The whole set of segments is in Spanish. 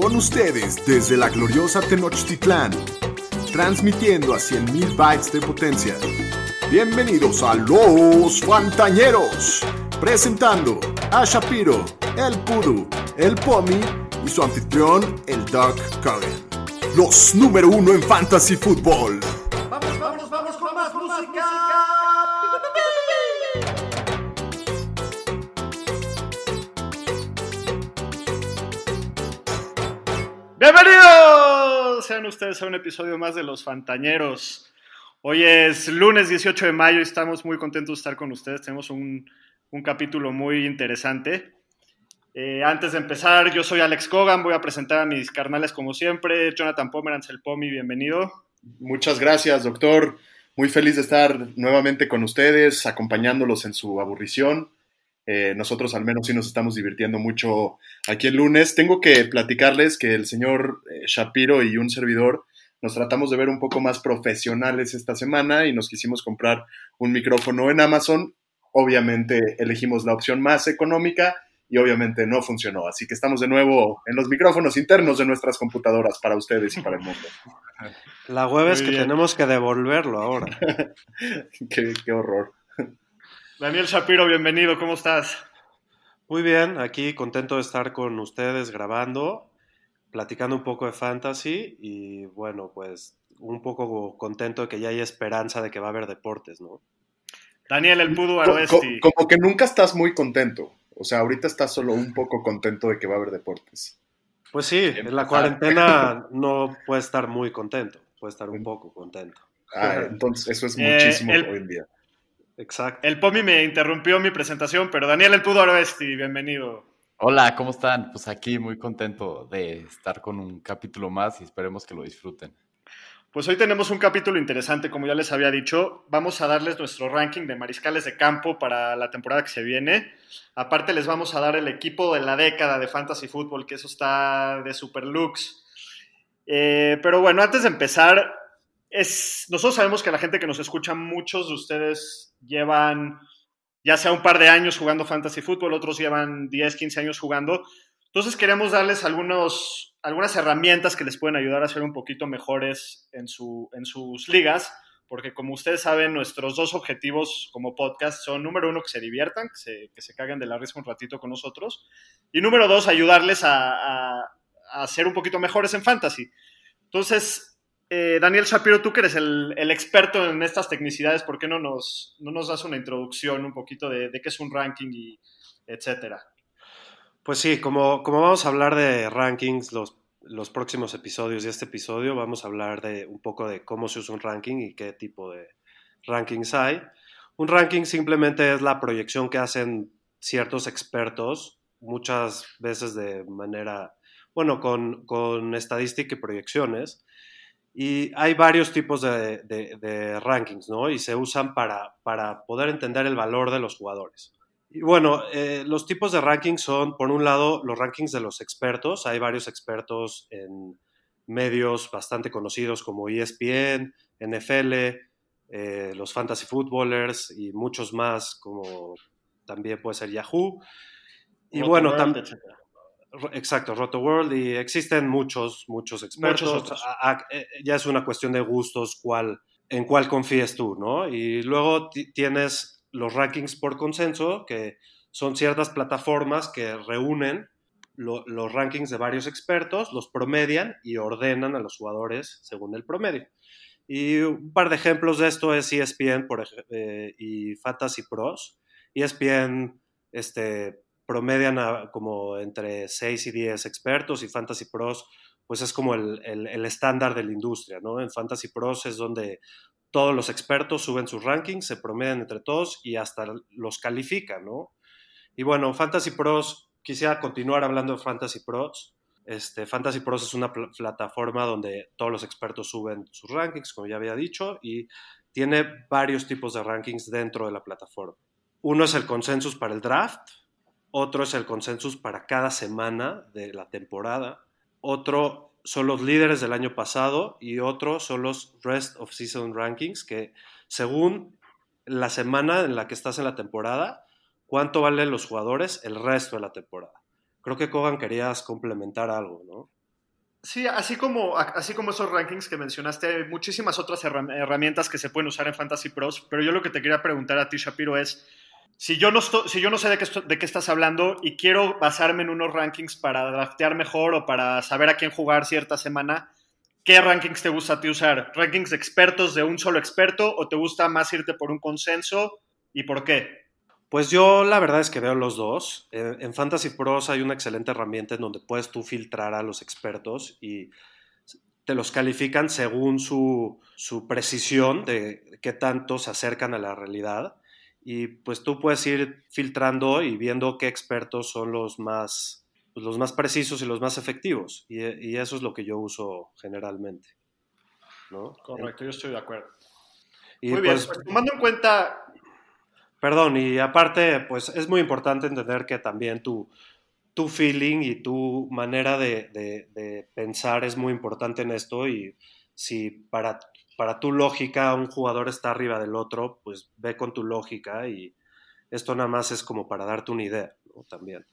Con ustedes desde la gloriosa Tenochtitlán, transmitiendo a 100.000 bytes de potencia. Bienvenidos a Los Fantañeros, presentando a Shapiro, el Pudu, el Pomi y su anfitrión, el Doug Cogan. Los número uno en Fantasy Football. Bienvenidos sean ustedes a un episodio más de Los Fantañeros. Hoy es lunes 18 de mayo y estamos muy contentos de estar con ustedes. Tenemos un, capítulo muy interesante. Eh, antes de empezar, yo soy Alex Cogan, voy a presentar a mis carnales como siempre. Jonathan Pomeranz, el Pomi, bienvenido. Muchas gracias, doctor. Muy feliz de estar nuevamente con ustedes, acompañándolos en su aburrición. Eh, nosotros al menos sí nos estamos divirtiendo mucho aquí el lunes. Tengo que platicarles que el señor eh, Shapiro y un servidor nos tratamos de ver un poco más profesionales esta semana y nos quisimos comprar un micrófono en Amazon. Obviamente elegimos la opción más económica y obviamente no funcionó. Así que estamos de nuevo en los micrófonos internos de nuestras computadoras para ustedes y para el mundo. La web es Muy que bien. tenemos que devolverlo ahora. qué, qué horror. Daniel Shapiro, bienvenido, ¿cómo estás? Muy bien, aquí contento de estar con ustedes grabando, platicando un poco de fantasy y bueno, pues un poco contento de que ya hay esperanza de que va a haber deportes, ¿no? Daniel, el Co- co- Aroesti. como que nunca estás muy contento. O sea, ahorita estás solo un poco contento de que va a haber deportes. Pues sí, en la cuarentena no puede estar muy contento, puede estar un poco contento. Ah, entonces eso es Eh, muchísimo el- hoy en día. Exacto. El Pomi me interrumpió mi presentación, pero Daniel, el Pudu Aroesti, bienvenido. Hola, ¿cómo están? Pues aquí muy contento de estar con un capítulo más y esperemos que lo disfruten. Pues hoy tenemos un capítulo interesante, como ya les había dicho. Vamos a darles nuestro ranking de mariscales de campo para la temporada que se viene. Aparte les vamos a dar el equipo de la década de Fantasy Football, que eso está de super looks. Eh, pero bueno, antes de empezar, es, nosotros sabemos que la gente que nos escucha, muchos de ustedes llevan ya sea un par de años jugando Fantasy Football, otros llevan 10, 15 años jugando. Entonces queremos darles algunos, algunas herramientas que les pueden ayudar a ser un poquito mejores en, su, en sus ligas, porque como ustedes saben, nuestros dos objetivos como podcast son, número uno, que se diviertan, que se, que se caguen de la risa un ratito con nosotros, y número dos, ayudarles a, a, a ser un poquito mejores en fantasy. Entonces, eh, Daniel Shapiro, tú que eres el, experto en estas tecnicidades, ¿por qué no nos, no nos das una introducción un poquito de, qué es un ranking y etcétera? Pues sí, como, vamos a hablar de rankings los, los próximos episodios y este episodio, vamos a hablar de un poco de cómo se usa un ranking y qué tipo de rankings hay. Un ranking simplemente es la proyección que hacen ciertos expertos, muchas veces de manera, bueno, con, con estadística y proyecciones. Y hay varios tipos de, de, de, rankings, ¿no? Y se usan para, para poder entender el valor de los jugadores. Y bueno, eh, los tipos de rankings son, por un lado, los rankings de los expertos. Hay varios expertos en medios bastante conocidos como ESPN, NFL, eh, los fantasy footballers y muchos más, como también puede ser Yahoo. Y Roto bueno, World. Exacto, Roto World y existen muchos, muchos expertos. Muchos otros. A- a- eh, ya es una cuestión de gustos, cuál, en cuál confíes tú, ¿no? Y luego ti- tienes los rankings por consenso, que son ciertas plataformas que reúnen lo- los rankings de varios expertos, los promedian y ordenan a los jugadores según el promedio. Y un par de ejemplos de esto es ESPN por, eh, y Fantasy Pros. ESPN este, promedian como entre 6 y 10 expertos y Fantasy Pros pues es como el, estándar de la industria, ¿no? En Fantasy Pros es donde todos los expertos suben sus rankings, se promedian entre todos y hasta los califican. Y bueno, Fantasy Pros, quisiera continuar hablando de Fantasy Pros. Este, Fantasy Pros es una pl- plataforma donde todos los expertos suben sus rankings, como ya había dicho, y tiene varios tipos de rankings dentro de la plataforma. Uno es el consensus para el draft, otro es el consensus para cada semana de la temporada, otro son los líderes del año pasado y otro son los rest of season rankings, que según la semana en la que estás en la temporada, cuánto valen los jugadores el resto de la temporada. Creo que Kogan querías complementar algo, ¿no? Sí, así como, así como esos rankings que mencionaste, hay muchísimas otras herramientas que se pueden usar en Fantasy Pros, pero yo lo que te quería preguntar a ti, Shapiro, es, si yo no, sé de qué, de estás hablando y quiero basarme en unos rankings para draftear mejor o para saber a quién jugar cierta semana, ¿qué rankings te gusta a ti usar? ¿Rankings expertos de un solo experto o te gusta más irte por un consenso y por qué? Pues yo la verdad es que veo los dos. En, Fantasy Pros hay una excelente herramienta en donde puedes tú filtrar a los expertos y te los califican según su, precisión de qué tanto se acercan a la realidad. Y pues tú puedes ir filtrando y viendo qué expertos son los más, pues, los más precisos y los más efectivos. Y, eso es lo que yo uso generalmente. ¿no? Correcto, yo estoy de acuerdo. Muy bien, pues, pues, tomando en cuenta Perdón, y aparte, pues es muy importante entender que también tu, tu feeling y tu manera de, pensar es muy importante en esto y si para, para tu lógica un jugador está arriba del otro, pues ve con tu lógica y esto nada más es como para darte una idea ¿no? también.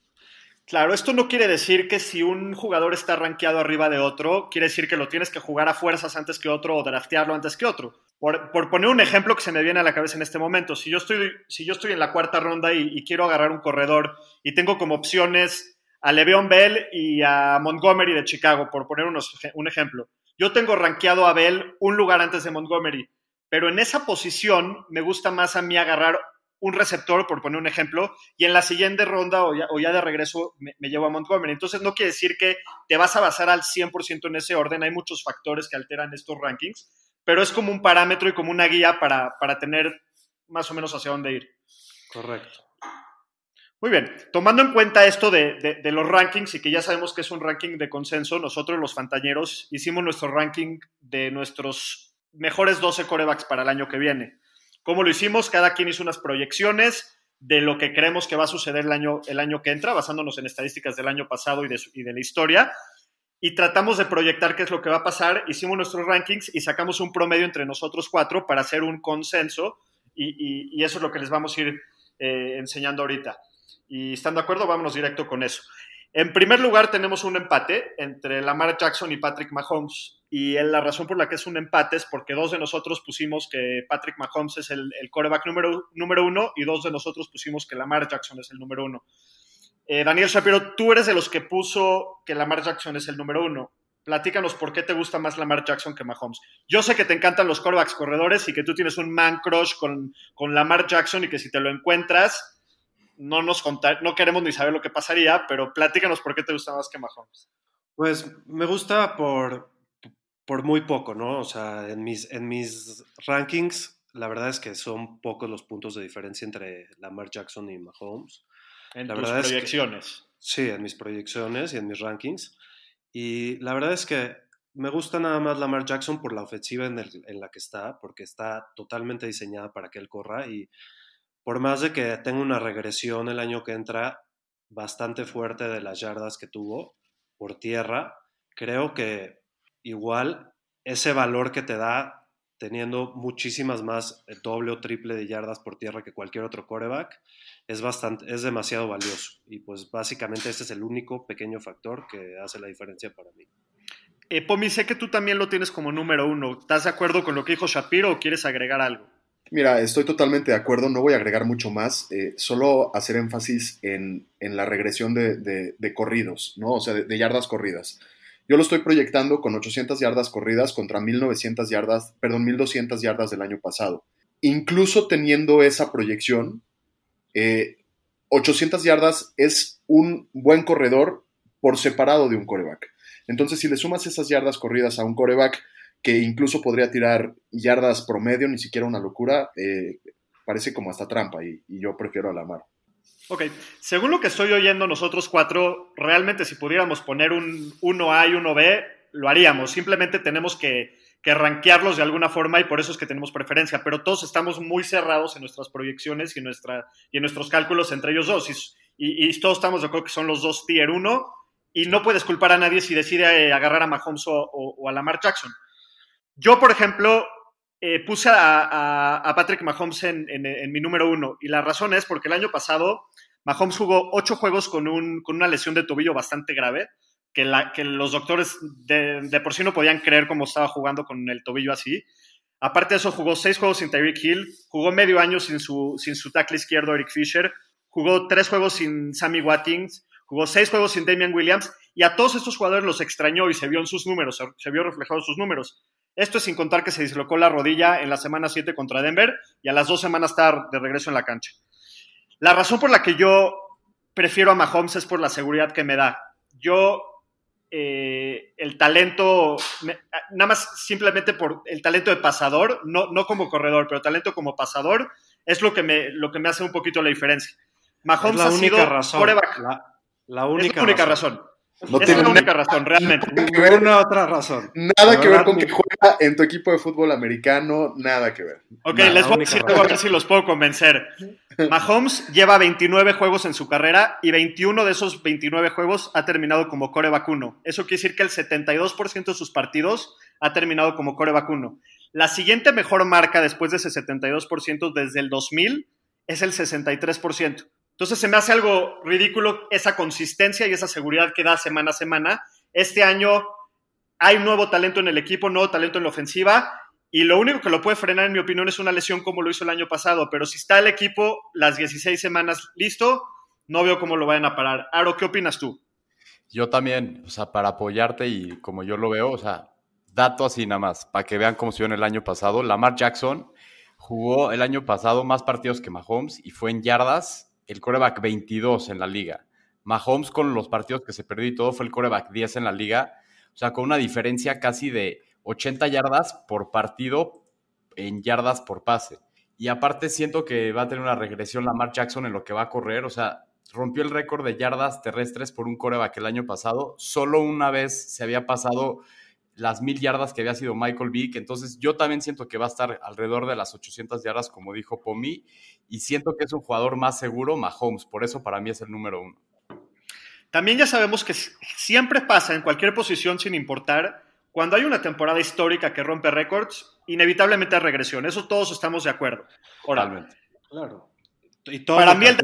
Claro, esto no quiere decir que si un jugador está rankeado arriba de otro, quiere decir que lo tienes que jugar a fuerzas antes que otro o draftearlo antes que otro. Por, poner un ejemplo que se me viene a la cabeza en este momento, si yo estoy, si yo estoy en la cuarta ronda y, quiero agarrar un corredor y tengo como opciones a Le'Veon Bell y a Montgomery de Chicago, por poner un ejemplo. Yo tengo rankeado a Bell un lugar antes de Montgomery, pero en esa posición me gusta más a mí agarrar un receptor, por poner un ejemplo, y en la siguiente ronda o ya, de regreso me, llevo a Montgomery. Entonces no quiere decir que te vas a basar al 100% en ese orden, hay muchos factores que alteran estos rankings, pero es como un parámetro y como una guía para, tener más o menos hacia dónde ir. Correcto. Muy bien, tomando en cuenta esto de, de, los rankings y que ya sabemos que es un ranking de consenso, nosotros los fantañeros hicimos nuestro ranking de nuestros mejores 12 corebacks para el año que viene. ¿Cómo lo hicimos? Cada quien hizo unas proyecciones de lo que creemos que va a suceder el año, el año que entra, basándonos en estadísticas del año pasado y de, y de la historia. Y tratamos de proyectar qué es lo que va a pasar. Hicimos nuestros rankings y sacamos un promedio entre nosotros cuatro para hacer un consenso. Y, y, eso es lo que les vamos a ir eh, enseñando ahorita. Y estando de acuerdo, vámonos directo con eso. En primer lugar, tenemos un empate entre Lamar Jackson y Patrick Mahomes. Y la razón por la que es un empate es porque dos de nosotros pusimos que Patrick Mahomes es el, el coreback número, número uno y dos de nosotros pusimos que Lamar Jackson es el número uno. Eh, Daniel Shapiro, tú eres de los que puso que Lamar Jackson es el número uno. Platícanos por qué te gusta más Lamar Jackson que Mahomes. Yo sé que te encantan los corebacks corredores y que tú tienes un man crush con, con Lamar Jackson y que si te lo encuentras, no nos contar, no queremos ni saber lo que pasaría, pero platícanos por qué te gusta más que Mahomes. Pues me gusta por, por muy poco, ¿no? O sea, en mis, en mis rankings, la verdad es que son pocos los puntos de diferencia entre Lamar Jackson y Mahomes. En la tus proyecciones. sí, en mis proyecciones y en mis rankings. Y la verdad es que me gusta nada más Lamar Jackson por la ofensiva en, en la que está, porque está totalmente diseñada para que él corra y por más de que tenga una regresión el año que entra bastante fuerte de las yardas que tuvo por tierra, creo que igual ese valor que te da teniendo muchísimas más eh, doble o triple de yardas por tierra que cualquier otro coreback, es, bastante, es demasiado valioso. Y pues básicamente este es el único pequeño factor que hace la diferencia para mí. Eh, Pomi, sé que tú también lo tienes como número uno. ¿Estás de acuerdo con lo que dijo Shapiro o quieres agregar algo? Mira, estoy totalmente de acuerdo, no voy a agregar mucho más, eh, solo hacer énfasis en, la regresión de, corridos, ¿no? O sea, de, yardas corridas. Yo lo estoy proyectando con 800 yardas corridas contra 1900 yardas, perdón, 1200 yardas del año pasado. Incluso teniendo esa proyección, 800 eh, yardas es un buen corredor por separado de un coreback. Entonces, si le sumas esas yardas corridas a un coreback que incluso podría tirar yardas promedio, ni siquiera una locura, eh, parece como hasta trampa y, yo prefiero a la mar. Ok, según lo que estoy oyendo nosotros cuatro, realmente si pudiéramos poner un 1A y 1B, lo haríamos. Simplemente tenemos que, que rankearlos de alguna forma y por eso es que tenemos preferencia, pero todos estamos muy cerrados en nuestras proyecciones y en, nuestra, y en nuestros cálculos entre ellos dos. Y, y, todos estamos de acuerdo que son los dos tier 1 y no puedes culpar a nadie si decide eh, agarrar a Mahomes o, o a Lamar Jackson. Yo, por ejemplo, eh, puse a, Patrick Mahomes en, mi número uno y la razón es porque el año pasado Mahomes jugó ocho juegos con, una lesión de tobillo bastante grave, que, los doctores de, de, por sí no podían creer cómo estaba jugando con el tobillo así. Aparte de eso, jugó seis juegos sin Tyreek Hill, jugó medio año sin su, sin su tackle izquierdo Eric Fisher, jugó tres juegos sin Sammy Watkins, jugó seis juegos sin Damian Williams, y a todos estos jugadores los extrañó y se vio en sus números, se vio reflejado en sus números. Esto es sin contar que se dislocó la rodilla en la semana 7 contra Denver y a las dos semanas está de regreso en la cancha. La razón por la que yo prefiero a Mahomes es por la seguridad que me da. Yo, eh, el talento, nada más simplemente por el talento de pasador, no, no como corredor, pero talento como pasador, es lo que me, lo que me hace un poquito la diferencia. Mahomes la ha sido razón. La, la, única, es la única razón. razón. No es tiene la única razón, realmente. Ninguna otra razón. Nada que ver con que juega en tu equipo de fútbol americano, nada que ver. Ok, les voy a decir algo a ver si los puedo convencer. Mahomes lleva 29 juegos en su carrera y 21 de esos 29 juegos ha terminado como core vacuno. Eso quiere decir que el 72% de sus partidos ha terminado como core vacuno. La siguiente mejor marca después de ese 72% desde el 2000 es el 63%. Entonces se me hace algo ridículo esa consistencia y esa seguridad que da semana a semana. Este año hay nuevo talento en el equipo, nuevo talento en la ofensiva y lo único que lo puede frenar, en mi opinión, es una lesión como lo hizo el año pasado. Pero si está el equipo las 16 semanas listo, no veo cómo lo vayan a parar. Aro, ¿qué opinas tú? Yo también, o sea, para apoyarte y como yo lo veo, o sea, dato así nada más, para que vean cómo se vio en el año pasado. Lamar Jackson jugó el año pasado más partidos que Mahomes y fue en yardas el coreback 22 en la liga. Mahomes con los partidos que se perdió y todo fue el coreback 10 en la liga, o sea, con una diferencia casi de 80 yardas por partido en yardas por pase. Y aparte siento que va a tener una regresión Lamar Jackson en lo que va a correr, o sea, rompió el récord de yardas terrestres por un coreback el año pasado. Solo una vez se había pasado las mil yardas que había sido Michael Vick. Entonces yo también siento que va a estar alrededor de las 800 yardas, como dijo Pomi. Y siento que es un jugador más seguro, Mahomes. Por eso para mí es el número uno. También ya sabemos que siempre pasa en cualquier posición sin importar. Cuando hay una temporada histórica que rompe récords, inevitablemente hay regresión. Eso todos estamos de acuerdo. Ahora, Totalmente. Claro. Y Para lo mí el.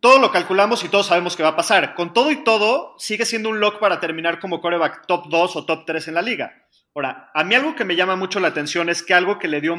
Todo lo calculamos y todos sabemos que va a pasar. Con todo y todo, sigue siendo un lock para terminar como coreback top 2 o top 3 en la liga. Ahora, a mí algo que me llama mucho la atención es que algo que le dio,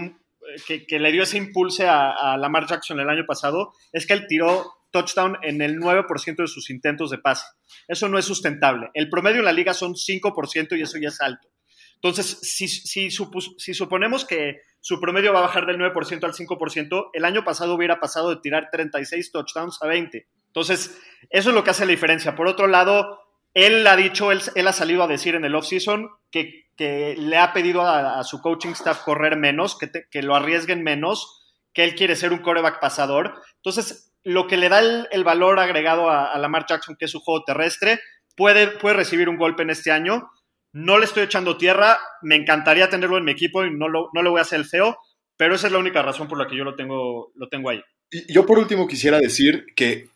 que, que le dio ese impulso a, a, Lamar Jackson el año pasado es que él tiró touchdown en el 9% de sus intentos de pase. Eso no es sustentable. El promedio en la liga son 5% y eso ya es alto. Entonces, si, si, supus, si suponemos que su promedio va a bajar del 9% al 5%, el año pasado hubiera pasado de tirar 36 touchdowns a 20. Entonces, eso es lo que hace la diferencia. Por otro lado, él ha dicho, él, ha salido a decir en el offseason que, que le ha pedido a, su coaching staff correr menos, que, te, que lo arriesguen menos, que él quiere ser un coreback pasador. Entonces, lo que le da el, el valor agregado a, a, Lamar Jackson, que es su juego terrestre, puede, puede recibir un golpe en este año. No le estoy echando tierra, me encantaría tenerlo en mi equipo y no lo, no lo voy a hacer el feo, pero esa es la única razón por la que yo lo tengo, lo tengo ahí. Y yo por último quisiera decir que,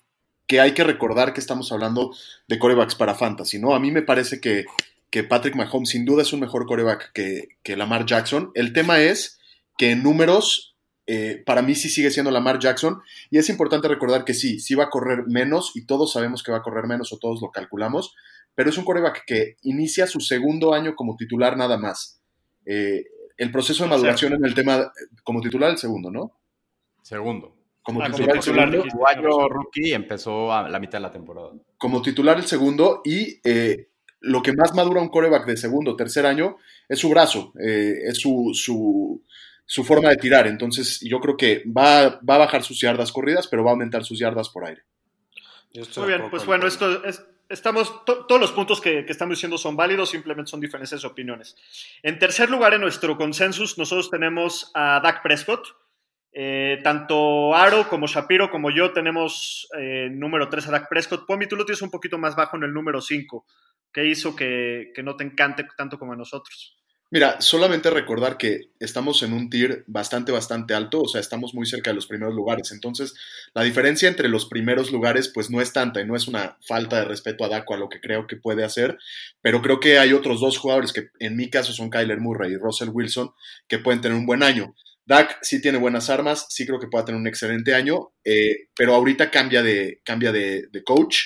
que hay que recordar que estamos hablando de corebacks para fantasy, ¿no? A mí me parece que, que Patrick Mahomes sin duda es un mejor coreback que, que Lamar Jackson. El tema es que en números eh, para mí sí sigue siendo Lamar Jackson y es importante recordar que sí, sí va a correr menos y todos sabemos que va a correr menos o todos lo calculamos, pero es un coreback que inicia su segundo año como titular nada más. Eh, el proceso de maduración en el tema como titular el segundo, ¿no? Segundo. Como Ah, titular, como titular, el segundo, año rookie empezó a la mitad de la temporada. como titular el segundo y eh, lo que más madura un coreback de segundo, tercer año es su brazo, eh, es su, su, su, forma de tirar. Entonces yo creo que va, va, a bajar sus yardas corridas, pero va a aumentar sus yardas por aire. Muy bien, pues bueno, esto es, estamos, to, todos los puntos que, que, estamos diciendo son válidos, simplemente son diferencias de opiniones. En tercer lugar, en nuestro consensus, nosotros tenemos a Dak Prescott. Eh, tanto Aro como Shapiro como yo tenemos eh, número 3 a Dak Prescott. Pomi, tú lo tienes un poquito más bajo en el número 5. ¿Qué hizo que, que no te encante tanto como a nosotros? Mira, solamente recordar que estamos en un tier bastante, bastante alto, o sea, estamos muy cerca de los primeros lugares. Entonces, la diferencia entre los primeros lugares, pues no es tanta y no es una falta de respeto a Daco a lo que creo que puede hacer, pero creo que hay otros dos jugadores que en mi caso son Kyler Murray y Russell Wilson que pueden tener un buen año. Dak sí tiene buenas armas, sí creo que pueda tener un excelente año, eh, pero ahorita cambia de, cambia de, de coach.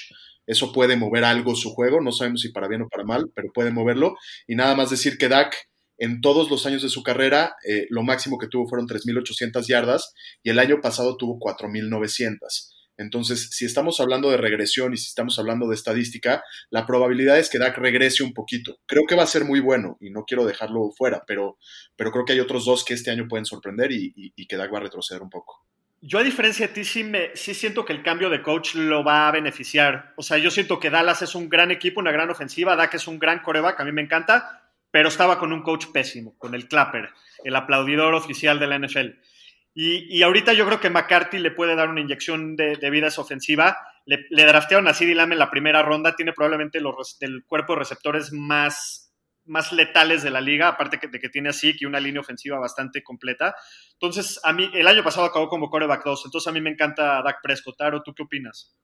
Eso puede mover algo su juego, no sabemos si para bien o para mal, pero puede moverlo. Y nada más decir que Dak en todos los años de su carrera, eh, lo máximo que tuvo fueron 3.800 yardas y el año pasado tuvo 4.900. Entonces, si estamos hablando de regresión y si estamos hablando de estadística, la probabilidad es que Dak regrese un poquito. Creo que va a ser muy bueno y no quiero dejarlo fuera, pero, pero creo que hay otros dos que este año pueden sorprender y, y, que Dak va a retroceder un poco. Yo, a diferencia de ti, sí, me, sí siento que el cambio de coach lo va a beneficiar. O sea, yo siento que Dallas es un gran equipo, una gran ofensiva, Dak es un gran coreback, a mí me encanta, pero estaba con un coach pésimo, con el Clapper, el aplaudidor oficial de la NFL. Y, ahorita yo creo que McCarthy le puede dar una inyección de, vida a esa ofensiva. Le, draftearon a CeeDee Lamb en la primera ronda. Tiene probablemente los, el cuerpo de receptores más, más letales de la liga, aparte de que tiene así que una línea ofensiva bastante completa. Entonces, a mí, el año pasado acabó como coreback 2. Entonces, a mí me encanta Dak Prescott. Taro, ¿tú qué opinas?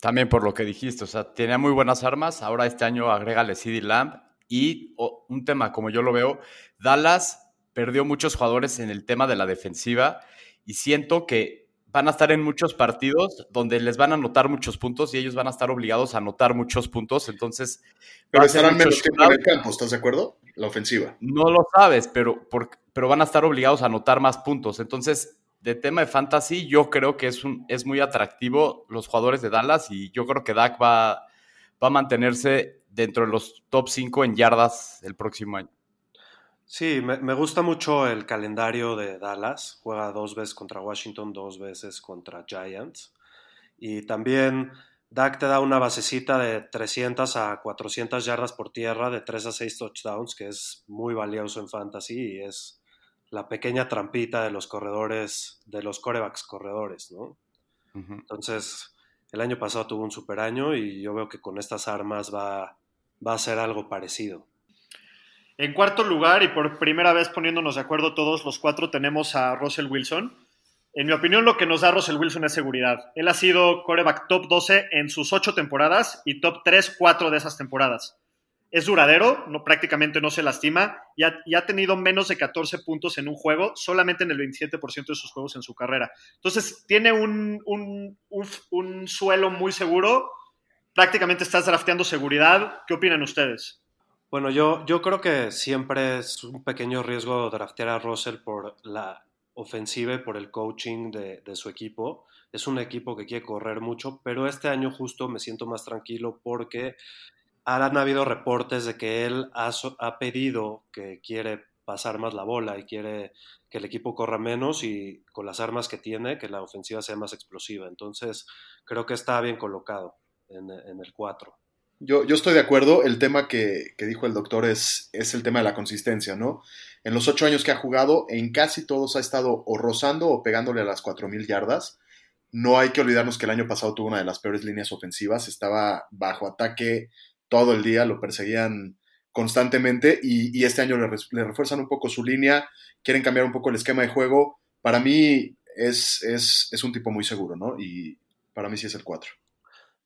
También por lo que dijiste, o sea, tenía muy buenas armas. Ahora este año agrégale CeeDee Lamb. Y un tema, como yo lo veo, Dallas perdió muchos jugadores en el tema de la defensiva y siento que van a estar en muchos partidos donde les van a anotar muchos puntos y ellos van a estar obligados a anotar muchos puntos, entonces... Pero estarán menos tiempo en el campo, ¿estás de acuerdo? La ofensiva. No lo sabes, pero, pero van a estar obligados a anotar más puntos. Entonces, de tema de fantasy, yo creo que es, un, es muy atractivo los jugadores de Dallas y yo creo que Dak va, va a mantenerse dentro de los top 5 en yardas el próximo año. Sí, me, gusta mucho el calendario de Dallas. Juega dos veces contra Washington, dos veces contra Giants. Y también Dak te da una basecita de 300 a 400 yardas por tierra, de 3 a 6 touchdowns, que es muy valioso en fantasy y es la pequeña trampita de los corredores, de los corebacks corredores, ¿no? Entonces, el año pasado tuvo un super año y yo veo que con estas armas va, va a ser algo parecido. En cuarto lugar, y por primera vez poniéndonos de acuerdo todos los cuatro, tenemos a Russell Wilson. En mi opinión, lo que nos da Russell Wilson es seguridad. Él ha sido coreback top 12 en sus ocho temporadas y top 3, 4 de esas temporadas. Es duradero, prácticamente no se lastima y ha, tenido menos de 14 puntos en un juego, solamente en el 27% de sus juegos en su carrera. Entonces, tiene un, suelo muy seguro. Prácticamente estás drafteando seguridad. ¿Qué opinan ustedes? Bueno, yo, yo creo que siempre es un pequeño riesgo draftear a Russell por la ofensiva y por el coaching de, su equipo. Es un equipo que quiere correr mucho, pero este año justo me siento más tranquilo porque han habido reportes de que él ha, pedido que quiere pasar más la bola y quiere que el equipo corra menos y con las armas que tiene, que la ofensiva sea más explosiva. Entonces, creo que está bien colocado en, el 4. Yo, yo estoy de acuerdo. El tema que, dijo el doctor es, es, el tema de la consistencia, ¿no? En los ocho años que ha jugado, en casi todos ha estado o rozando o pegándole a las cuatro mil yardas. No hay que olvidarnos que el año pasado tuvo una de las peores líneas ofensivas. Estaba bajo ataque todo el día, lo perseguían constantemente y, este año le, le, refuerzan un poco su línea, quieren cambiar un poco el esquema de juego. Para mí es, es, es un tipo muy seguro, ¿no? Y para mí sí es el 4.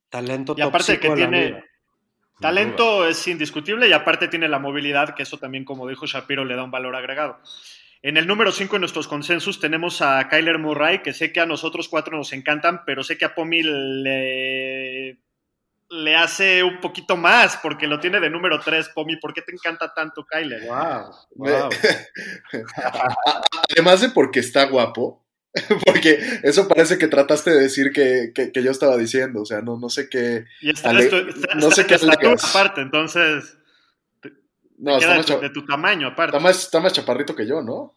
Talento y aparte que tiene Talento es indiscutible y aparte tiene la movilidad, que eso también, como dijo Shapiro, le da un valor agregado. En el número 5 en nuestros consensos tenemos a Kyler Murray, que sé que a nosotros cuatro nos encantan, pero sé que a Pomi le, le hace un poquito más, porque lo tiene de número 3. Pomi, ¿por qué te encanta tanto Kyler? wow. Además de porque está guapo, Porque eso parece que trataste de decir que, yo estaba diciendo, o sea, no, no sé qué. Y está, no sé qué aparte, entonces. No, está más de, tu tamaño, aparte. Está más, chaparrito que yo, ¿no?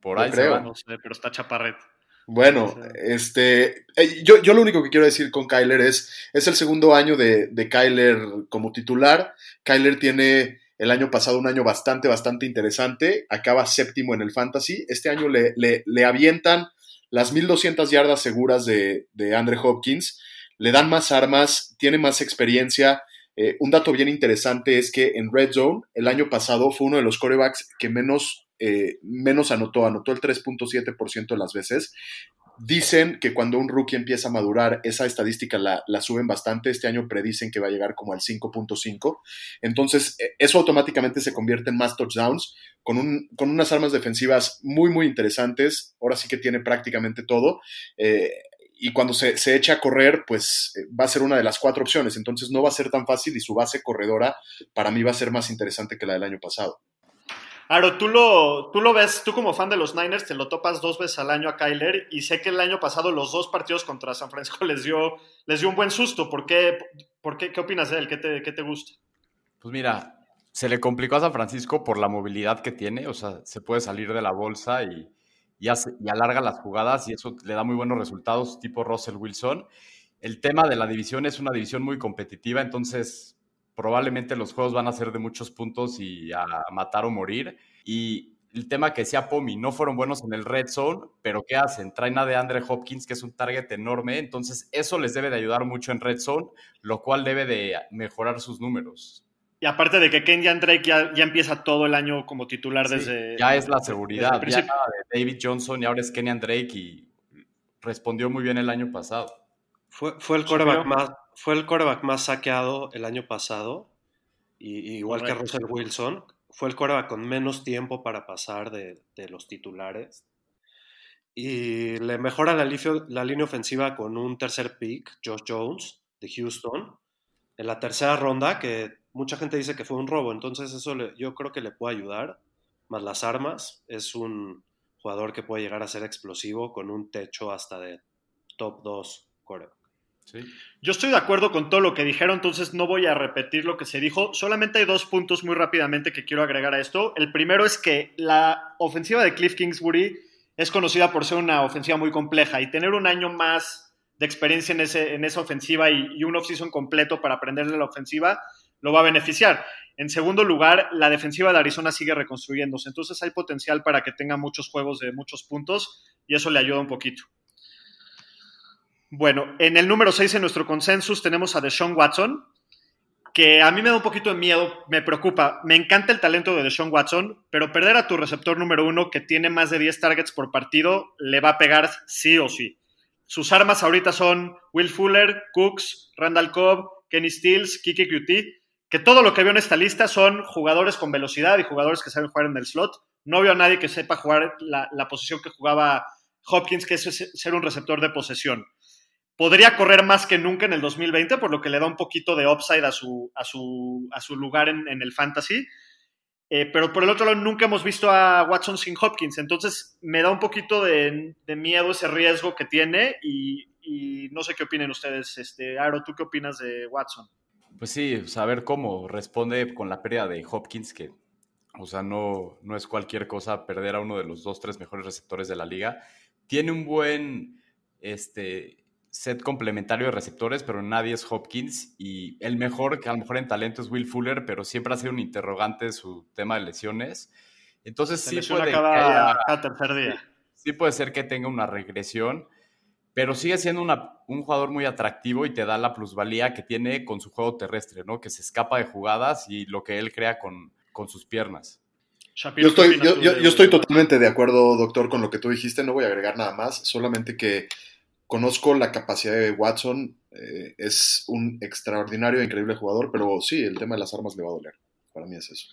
Por ahí creo. No sé, pero está chaparrito. Bueno, este, eh, yo, yo, lo único que quiero decir con Kyler es, es el segundo año de, de Kyler como titular. Kyler tiene el año pasado un año bastante, bastante interesante. Acaba séptimo en el fantasy. Este año le, le, avientan las 1200 yardas seguras de, de Andre Hopkins. Le dan más armas, tiene más experiencia. Eh, un dato bien interesante es que en Red Zone el año pasado fue uno de los corebacks que menos, eh, menos anotó, anotó el 3.7% de las veces. Dicen que cuando un rookie empieza a madurar, esa estadística la, suben bastante. Este año predicen que va a llegar como al 5.5. Entonces, e, eso automáticamente se convierte en más touchdowns con, un, con unas armas defensivas muy, muy interesantes. Ahora sí que tiene prácticamente todo. Eh, y cuando se, se, echa a correr, pues eh, va a ser una de las cuatro opciones. Entonces no va a ser tan fácil y su base corredora para mí va a ser más interesante que la del año pasado. Aro, tú lo, tú lo ves, tú como fan de los Niners, te lo topas dos veces al año a Kyler y sé que el año pasado los dos partidos contra San Francisco les dio, les dio un buen susto. ¿Por qué, por qué, qué opinas de él? ¿Qué te, ¿Qué te gusta? Pues mira, se le complicó a San Francisco por la movilidad que tiene, o sea, se puede salir de la bolsa y, y, hace, y, alarga las jugadas y eso le da muy buenos resultados, tipo Russell Wilson. El tema de la división es una división muy competitiva, entonces probablemente los juegos van a ser de muchos puntos y a matar o morir. Y el tema que decía Pomi, no fueron buenos en el red zone, pero ¿qué hacen? Traen a de Andre Hopkins, que es un target enorme, entonces eso les debe de ayudar mucho en red zone, lo cual debe de mejorar sus números. Y aparte de que Kenyan Drake ya, ya empieza todo el año como titular sí, desde... Ya es la seguridad, ya de David Johnson y ahora es Kenyan Drake y respondió muy bien el año pasado. Fue, fue, el, coreback más, fue el coreback más saqueado el año pasado, y, igual Correcto. que Russell Wilson. Fue el coreback con menos tiempo para pasar de, de los titulares. Y le mejora la, la, línea ofensiva con un tercer pick, Josh Jones, de Houston, en la tercera ronda, que mucha gente dice que fue un robo, entonces eso le, yo creo que le puede ayudar, más las armas, es un jugador que puede llegar a ser explosivo con un techo hasta de top 2 coreback. Yo estoy de acuerdo con todo lo que dijeron, entonces no voy a repetir lo que se dijo. Solamente hay dos puntos muy rápidamente que quiero agregar a esto. El primero es que la ofensiva de Cliff Kingsbury es conocida por ser una ofensiva muy compleja y tener un año más de experiencia en, ese, esa ofensiva y, y un off-season completo para aprenderle la ofensiva lo va a beneficiar. En segundo lugar, la defensiva de Arizona sigue reconstruyéndose, entonces hay potencial para que tenga muchos juegos de muchos puntos y eso le ayuda un poquito. Bueno, en el número 6 en nuestro consensus tenemos a Deshaun Watson, que a mí me da un poquito de miedo, me preocupa. Me encanta el talento de Deshaun Watson, pero perder a tu receptor número uno, que tiene más de 10 targets por partido, le va a pegar sí o sí. Sus armas ahorita son Will Fuller, Cooks, Randall Cobb, Kenny Stills, Kiki QT, que todo lo que veo en esta lista son jugadores con velocidad y jugadores que saben jugar en el slot. No veo a nadie que sepa jugar la posición que jugaba Hopkins, que es ser un receptor de posesión podría correr más que nunca en el 2020, por lo que le da un poquito de upside a su, a su, a su lugar en, en, el fantasy. Eh, pero por el otro lado, nunca hemos visto a Watson sin Hopkins, entonces me da un poquito de, miedo ese riesgo que tiene y, y, no sé qué opinen ustedes. Este, Aro, ¿tú qué opinas de Watson? Pues sí, saber cómo responde con la pérdida de Hopkins, que, o sea, no, no es cualquier cosa perder a uno de los dos, tres mejores receptores de la liga. Tiene un buen, este, set complementario de receptores, pero nadie es Hopkins. Y el mejor, que a lo mejor en talento es Will Fuller, pero siempre ha sido un interrogante su tema de lesiones. Entonces Se sí puede, cada, cada, tercer día. Sí puede ser que tenga una regresión, pero sigue siendo una, un jugador muy atractivo y te da la plusvalía que tiene con su juego terrestre, ¿no? Que se escapa de jugadas y lo que él crea con, con sus piernas. Shapiro, yo estoy, yo, yo, yo estoy totalmente de acuerdo, doctor, con lo que tú dijiste. No voy a agregar nada más, solamente que conozco la capacidad de Watson, eh, es un extraordinario e increíble jugador, pero sí, el tema de las armas le va a doler. Para mí es eso.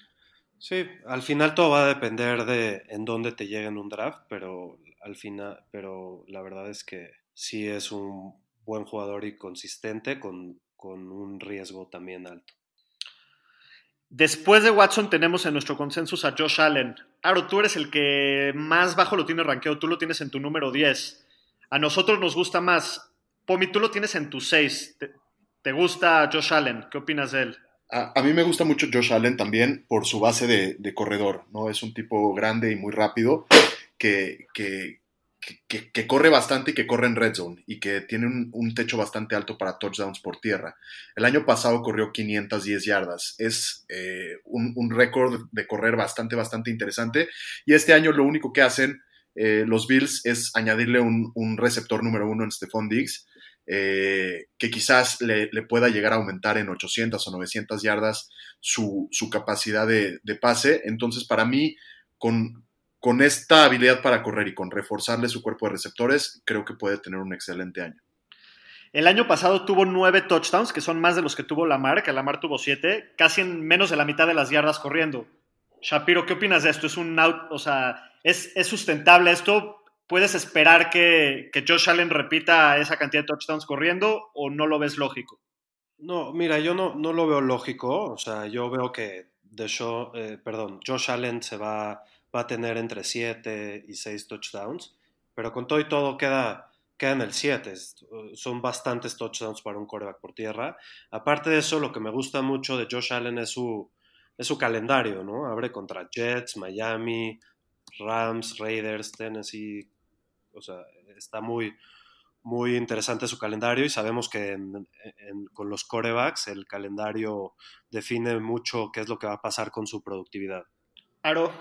Sí, al final todo va a depender de en dónde te llegue en un draft, pero al final, pero la verdad es que sí es un buen jugador y consistente con, con un riesgo también alto. Después de Watson tenemos en nuestro consenso a Josh Allen. Aro, tú eres el que más bajo lo tiene rankeado, tú lo tienes en tu número 10. A nosotros nos gusta más. Pomi, tú lo tienes en tu 6. ¿Te, ¿Te, gusta Josh Allen? ¿Qué opinas de él? A, mí me gusta mucho Josh Allen también por su base de, corredor, ¿no? Es un tipo grande y muy rápido que, que, que, corre bastante y que corre en red zone y que tiene un, un, techo bastante alto para touchdowns por tierra. El año pasado corrió 510 yardas. Es eh, un, un récord de correr bastante, bastante interesante. Y este año lo único que hacen eh, los Bills es añadirle un, receptor número uno en Stephon Diggs, eh, que quizás le, pueda llegar a aumentar en 800 o 900 yardas su, capacidad de, de, pase. Entonces, para mí, con, con esta habilidad para correr y con reforzarle su cuerpo de receptores, creo que puede tener un excelente año. El año pasado tuvo nueve touchdowns, que son más de los que tuvo Lamar, que Lamar tuvo siete, casi en menos de la mitad de las yardas corriendo. Shapiro, ¿qué opinas de esto? ¿Es un out, o sea, ¿Es, ¿Es, sustentable esto? ¿puedes esperar que, que Josh Allen repita esa cantidad de touchdowns corriendo o no lo ves lógico? No, mira, yo no, no lo veo lógico. O sea, yo veo que de show, eh, perdón, Josh Allen se va, va a tener entre 7 y 6 touchdowns, pero con todo y todo queda, queda en el 7. Son bastantes touchdowns para un quarterback por tierra. Aparte de eso, lo que me gusta mucho de Josh Allen es su, es su calendario, ¿no? Abre contra Jets, Miami, Rams, Raiders, Tennessee. O sea, está muy, muy interesante su calendario y sabemos que con los corebacks el calendario define mucho qué es lo que va a pasar con su productividad. Aro.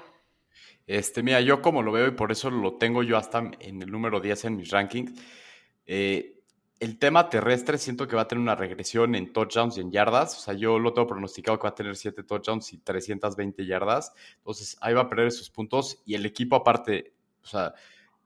Este, mira, yo como lo veo y por eso lo tengo yo hasta en el número 10 en mis rankings, eh, el tema terrestre siento que va a tener una regresión en touchdowns y en yardas. O sea, yo lo tengo pronosticado que va a tener 7 touchdowns y 320 yardas. Entonces, ahí va a perder esos puntos. Y el equipo, aparte, o sea,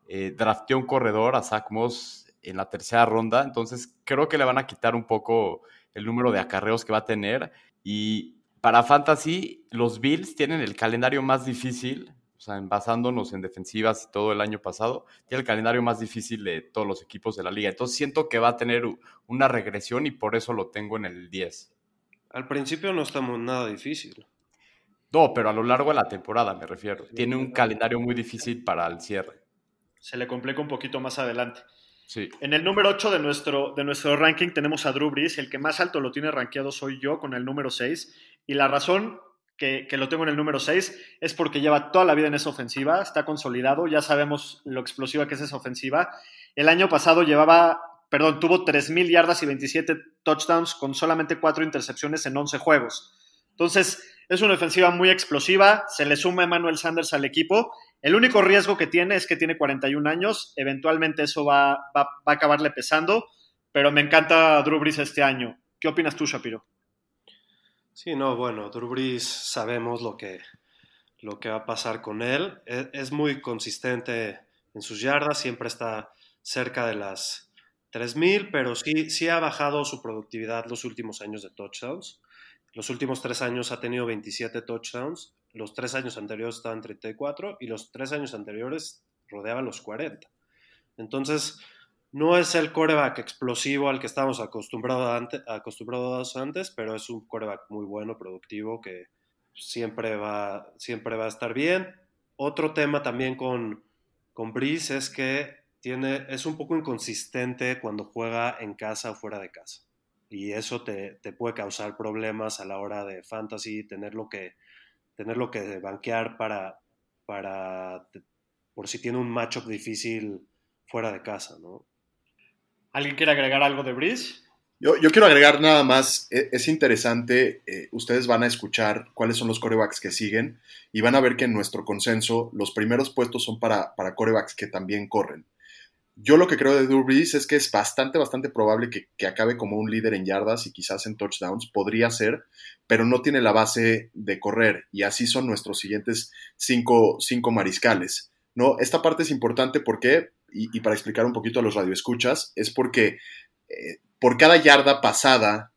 eh, drafteó un corredor a Zach Moss en la tercera ronda. Entonces, creo que le van a quitar un poco el número de acarreos que va a tener. Y para Fantasy, los Bills tienen el calendario más difícil sea, basándonos en defensivas y todo el año pasado, tiene el calendario más difícil de todos los equipos de la liga. Entonces siento que va a tener una regresión y por eso lo tengo en el 10. Al principio no estamos nada difícil. No, pero a lo largo de la temporada me refiero. Tiene un calendario muy difícil para el cierre. Se le complica un poquito más adelante. Sí. En el número 8 de nuestro, de nuestro ranking tenemos a Drew Brees. El que más alto lo tiene rankeado soy yo con el número 6. Y la razón que, lo tengo en el número 6, es porque lleva toda la vida en esa ofensiva, está consolidado, ya sabemos lo explosiva que es esa ofensiva. El año pasado llevaba, perdón, tuvo 3.000 yardas y 27 touchdowns con solamente 4 intercepciones en 11 juegos. Entonces, es una ofensiva muy explosiva, se le suma Emmanuel Sanders al equipo. El único riesgo que tiene es que tiene 41 años, eventualmente eso va, va, a acabarle pesando, pero me encanta Drew Brees este año. ¿Qué opinas tú, Shapiro? Sí, no, bueno, Drew sabemos lo que, lo que va a pasar con él. Es, es, muy consistente en sus yardas, siempre está cerca de las 3.000, pero sí, sí ha bajado su productividad los últimos años de touchdowns. Los últimos tres años ha tenido 27 touchdowns, los tres años anteriores estaban 34 y los tres años anteriores rodeaba los 40. Entonces, no es el coreback explosivo al que estamos acostumbrados antes, pero es un coreback muy bueno, productivo, que siempre va, siempre va a estar bien. Otro tema también con, con Brice es que tiene, es un poco inconsistente cuando juega en casa o fuera de casa. Y eso te, puede causar problemas a la hora de fantasy, tenerlo que, tenerlo que banquear para, para, por si tiene un matchup difícil fuera de casa, ¿no? ¿Alguien quiere agregar algo de Breeze? Yo, quiero agregar nada más, e, es interesante, eh, ustedes van a escuchar cuáles son los corebacks que siguen y van a ver que en nuestro consenso los primeros puestos son para, para corebacks que también corren. Yo lo que creo de Drew es que es bastante, bastante probable que, que, acabe como un líder en yardas y quizás en touchdowns, podría ser, pero no tiene la base de correr y así son nuestros siguientes cinco, cinco mariscales. ¿no? Esta parte es importante porque y, para explicar un poquito a los radioescuchas, es porque eh, por cada yarda pasada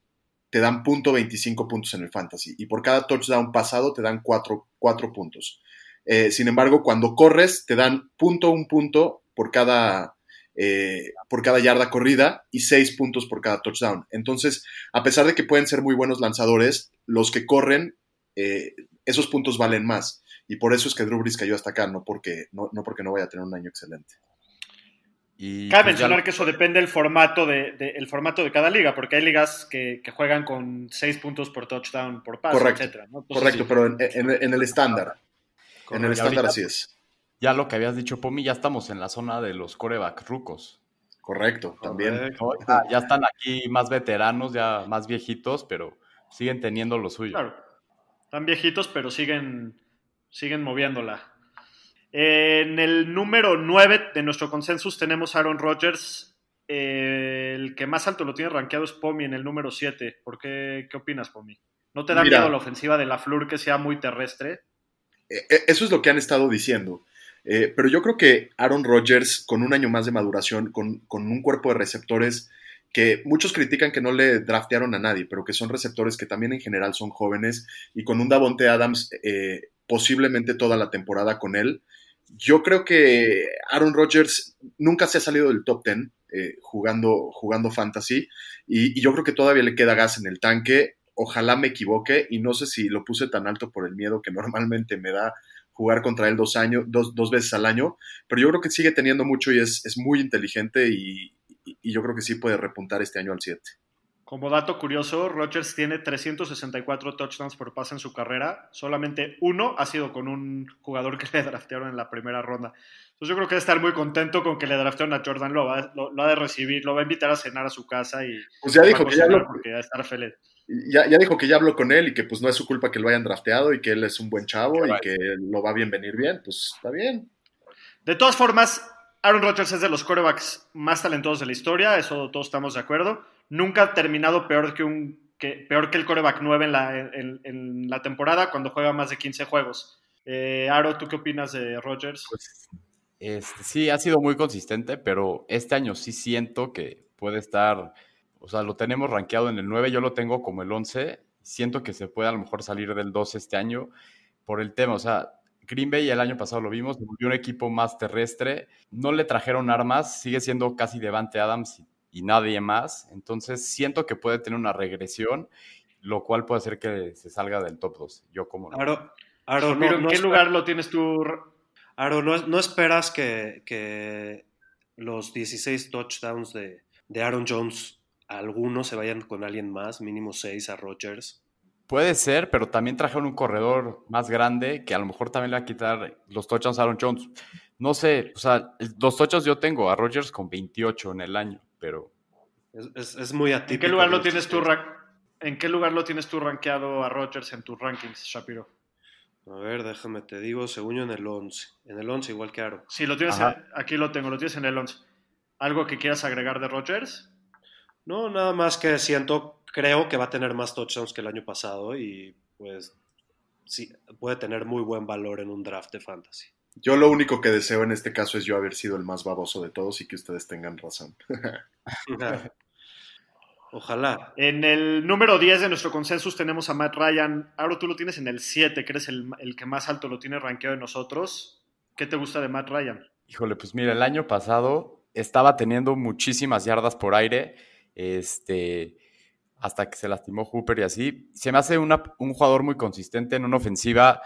te dan punto 25 puntos en el fantasy y por cada touchdown pasado te dan 4, puntos. Eh, sin embargo, cuando corres te dan punto un punto por cada, eh, por cada yarda corrida y 6 puntos por cada touchdown. Entonces, a pesar de que pueden ser muy buenos lanzadores, los que corren, esos puntos valen más. Y por eso es que Drew Brees cayó hasta acá, no porque no porque no vaya a tener un año excelente. Y Cabe pues mencionar que eso depende del formato de, el formato de cada liga, porque hay ligas que, juegan con 6 puntos por touchdown por pase, Correcto, etc. correcto, pero en, el estándar. En el estándar así es. Ya lo que habías dicho, Pomi, ya estamos en la zona de los coreback rucos. Correcto, también. Ya, están aquí más veteranos, ya más viejitos, pero siguen teniendo lo suyo. Claro, están viejitos, pero siguen, siguen moviéndola. En el número 9 de nuestro consensus tenemos a Aaron Rodgers. el que más alto lo tiene rankeado es Pomi en el número 7. ¿Por qué, qué opinas, Pomi? ¿No te da miedo la ofensiva de la Flur que sea muy terrestre? Eh, eh, eso es lo que han estado diciendo. Eh, pero yo creo que Aaron Rodgers, con un año más de maduración, con, un cuerpo de receptores que muchos critican que no le draftearon a nadie, pero que son receptores que también en general son jóvenes, y con un Davonte Adams posiblemente toda la temporada con él, yo creo que Aaron Rodgers nunca se ha salido del top 10 eh, jugando, jugando fantasy y, yo creo que todavía le queda gas en el tanque. Ojalá me equivoque y no sé si lo puse tan alto por el miedo que normalmente me da jugar contra él dos, años, dos, dos veces al año, pero yo creo que sigue teniendo mucho y es, es muy inteligente y, y, yo creo que sí puede repuntar este año al 7. Como dato curioso, Rodgers tiene 364 touchdowns por pase en su carrera. Solamente uno ha sido con un jugador que le draftearon en la primera ronda. Entonces yo creo que debe estar muy contento con que le draftearon a Jordan. Lo va, lo, lo ha de recibir, lo va a invitar a cenar a su casa y pues ya dijo que ya lo, porque va a estar feliz. Ya, ya, dijo que ya habló con él y que pues no es su culpa que lo hayan drafteado y que él es un buen chavo y que lo va a bien venir bien. Pues está bien. De todas formas, Aaron Rodgers es de los quarterbacks más talentosos de la historia, eso todos estamos de acuerdo. Nunca ha terminado peor que, un, peor que el quarterback 9 en la, en la temporada cuando juega más de 15 juegos. Eh, Aro, ¿tú qué opinas de Rodgers? Pues, este, sí, ha sido muy consistente, pero este año sí siento que puede estar, o sea, lo tenemos rankeado en el 9, yo lo tengo como el 11, siento que se puede a lo mejor salir del 12 este año por el tema, o sea, Green Bay el año pasado lo vimos, volvió un equipo más terrestre, no le trajeron armas, sigue siendo casi Devante Adams y, y nadie más, entonces siento que puede tener una regresión, lo cual puede hacer que se salga del top 2. Yo como no. Aro, Aro, no, Pero ¿en no qué lugar lo tienes tú? Aro, no, no esperas que, que los 16 touchdowns de, de Aaron Jones, algunos se vayan con alguien más, mínimo 6 a Rodgers. Puede ser, pero también trajeron un corredor más grande que a lo mejor también le va a quitar los touchdowns a Aaron Jones. No sé, o sea, los touchdowns yo tengo a Rodgers con 28 en el año, pero Es, es- es muy atípico. ¿En qué lugar lo tienes tú? ¿En qué lugar lo tienes tú rankeado a Rodgers en tus rankings, Shapiro? A ver, déjame te digo, según yo en el 11. En el 11 igual que Aro. Sí, lo tienes, Ajá. aquí lo tengo, lo tienes en el 11. ¿Algo que quieras agregar de Rodgers? No, nada más que siento, creo que va a tener más touchdowns que el año pasado y pues sí, puede tener muy buen valor en un draft de fantasy. Yo lo único que deseo en este caso es yo haber sido el más baboso de todos y que ustedes tengan razón. Ojalá. En el número 10 de nuestro consensus tenemos a Matt Ryan. Aro, tú lo tienes en el 7, que eres el, el que más alto lo tiene rankeado de nosotros. ¿Qué te gusta de Matt Ryan? Híjole, pues mira, el año pasado estaba teniendo muchísimas yardas por aire, este, hasta que se lastimó Hooper y así. Se me hace una- un jugador muy consistente en una ofensiva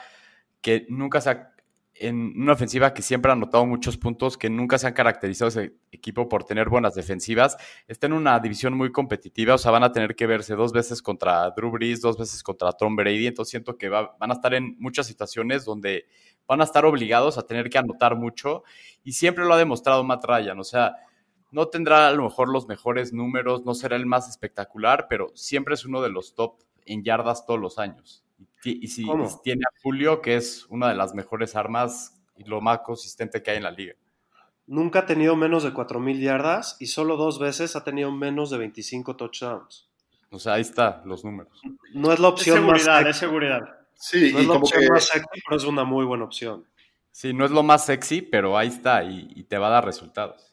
que nunca se ha, en una ofensiva que siempre ha anotado muchos puntos, que nunca se han caracterizado ese equipo por tener buenas defensivas. Está en una división muy competitiva, o sea, van a tener que verse dos veces contra Drew Brees, dos veces contra Tom Brady, entonces siento que va- van a estar en muchas situaciones donde van a estar obligados a tener que anotar mucho y siempre lo ha demostrado Matt Ryan, o sea, no tendrá a lo mejor los mejores números, no será el más espectacular, pero siempre es uno de los top en yardas todos los años. Y, si tiene a Julio, que es una de las mejores armas y lo más consistente que hay en la liga. Nunca ha tenido menos de 4.000 yardas y solo dos veces ha tenido menos de 25 touchdowns. O sea, ahí está los números. No es la Es opción más seguridad, sexy, es seguridad. Sí, no y es la como opción que más sexy, pero es una muy buena opción. Sí, no es lo más sexy, pero ahí está y, y te va a dar resultados.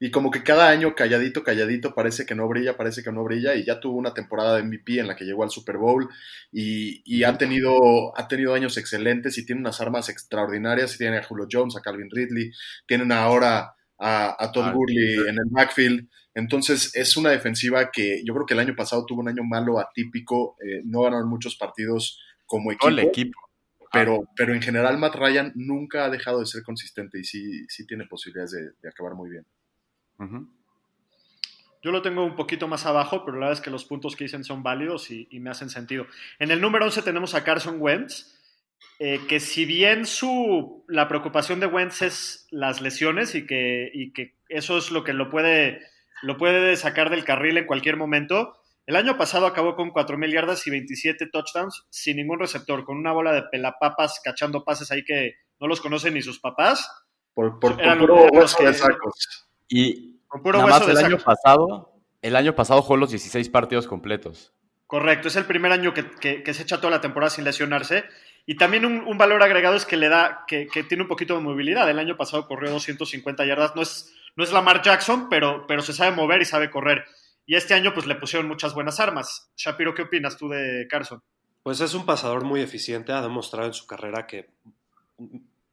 Y como que cada año calladito, calladito, parece que no brilla, parece que no brilla, y ya tuvo una temporada de MVP en la que llegó al Super Bowl y, y ha, tenido, ha tenido años excelentes y tiene unas armas extraordinarias, y tiene a Julio Jones, a Calvin Ridley, tienen ahora a, a Todd Ah, Gurley en el backfield, entonces es una defensiva que yo creo que el año pasado tuvo un año malo, atípico, eh, no ganaron muchos partidos como el equipo, equipo. pero, pero en general Matt Ryan nunca ha dejado de ser consistente y sí, sí tiene posibilidades de- de acabar muy bien. Yo lo tengo un poquito más abajo, pero la verdad es que los puntos que dicen son válidos y, y me hacen sentido. En el número 11 tenemos a Carson Wentz, eh, que si bien su, la preocupación de Wentz es las lesiones y que, y que eso es lo que lo puede, lo puede sacar del carril en cualquier momento, el año pasado acabó con 4.000 yardas y 27 touchdowns sin ningún receptor, con una bola de pelapapas cachando pases ahí que no los conocen ni sus papás. Por, por, por puro hueso de que- sacos. Y nada más el año pasado, el año pasado jugó los 16 partidos completos. Correcto, es el primer año que, que- que se echa toda la temporada sin lesionarse. Y también un, un valor agregado es que le da, que, que tiene un poquito de movilidad. El año pasado corrió 250 yardas. No es, no es Lamar Jackson, pero, pero se sabe mover y sabe correr. Y este año pues le pusieron muchas buenas armas. Shapiro, ¿qué opinas tú de Carson? Pues es un pasador muy eficiente, ha demostrado en su carrera que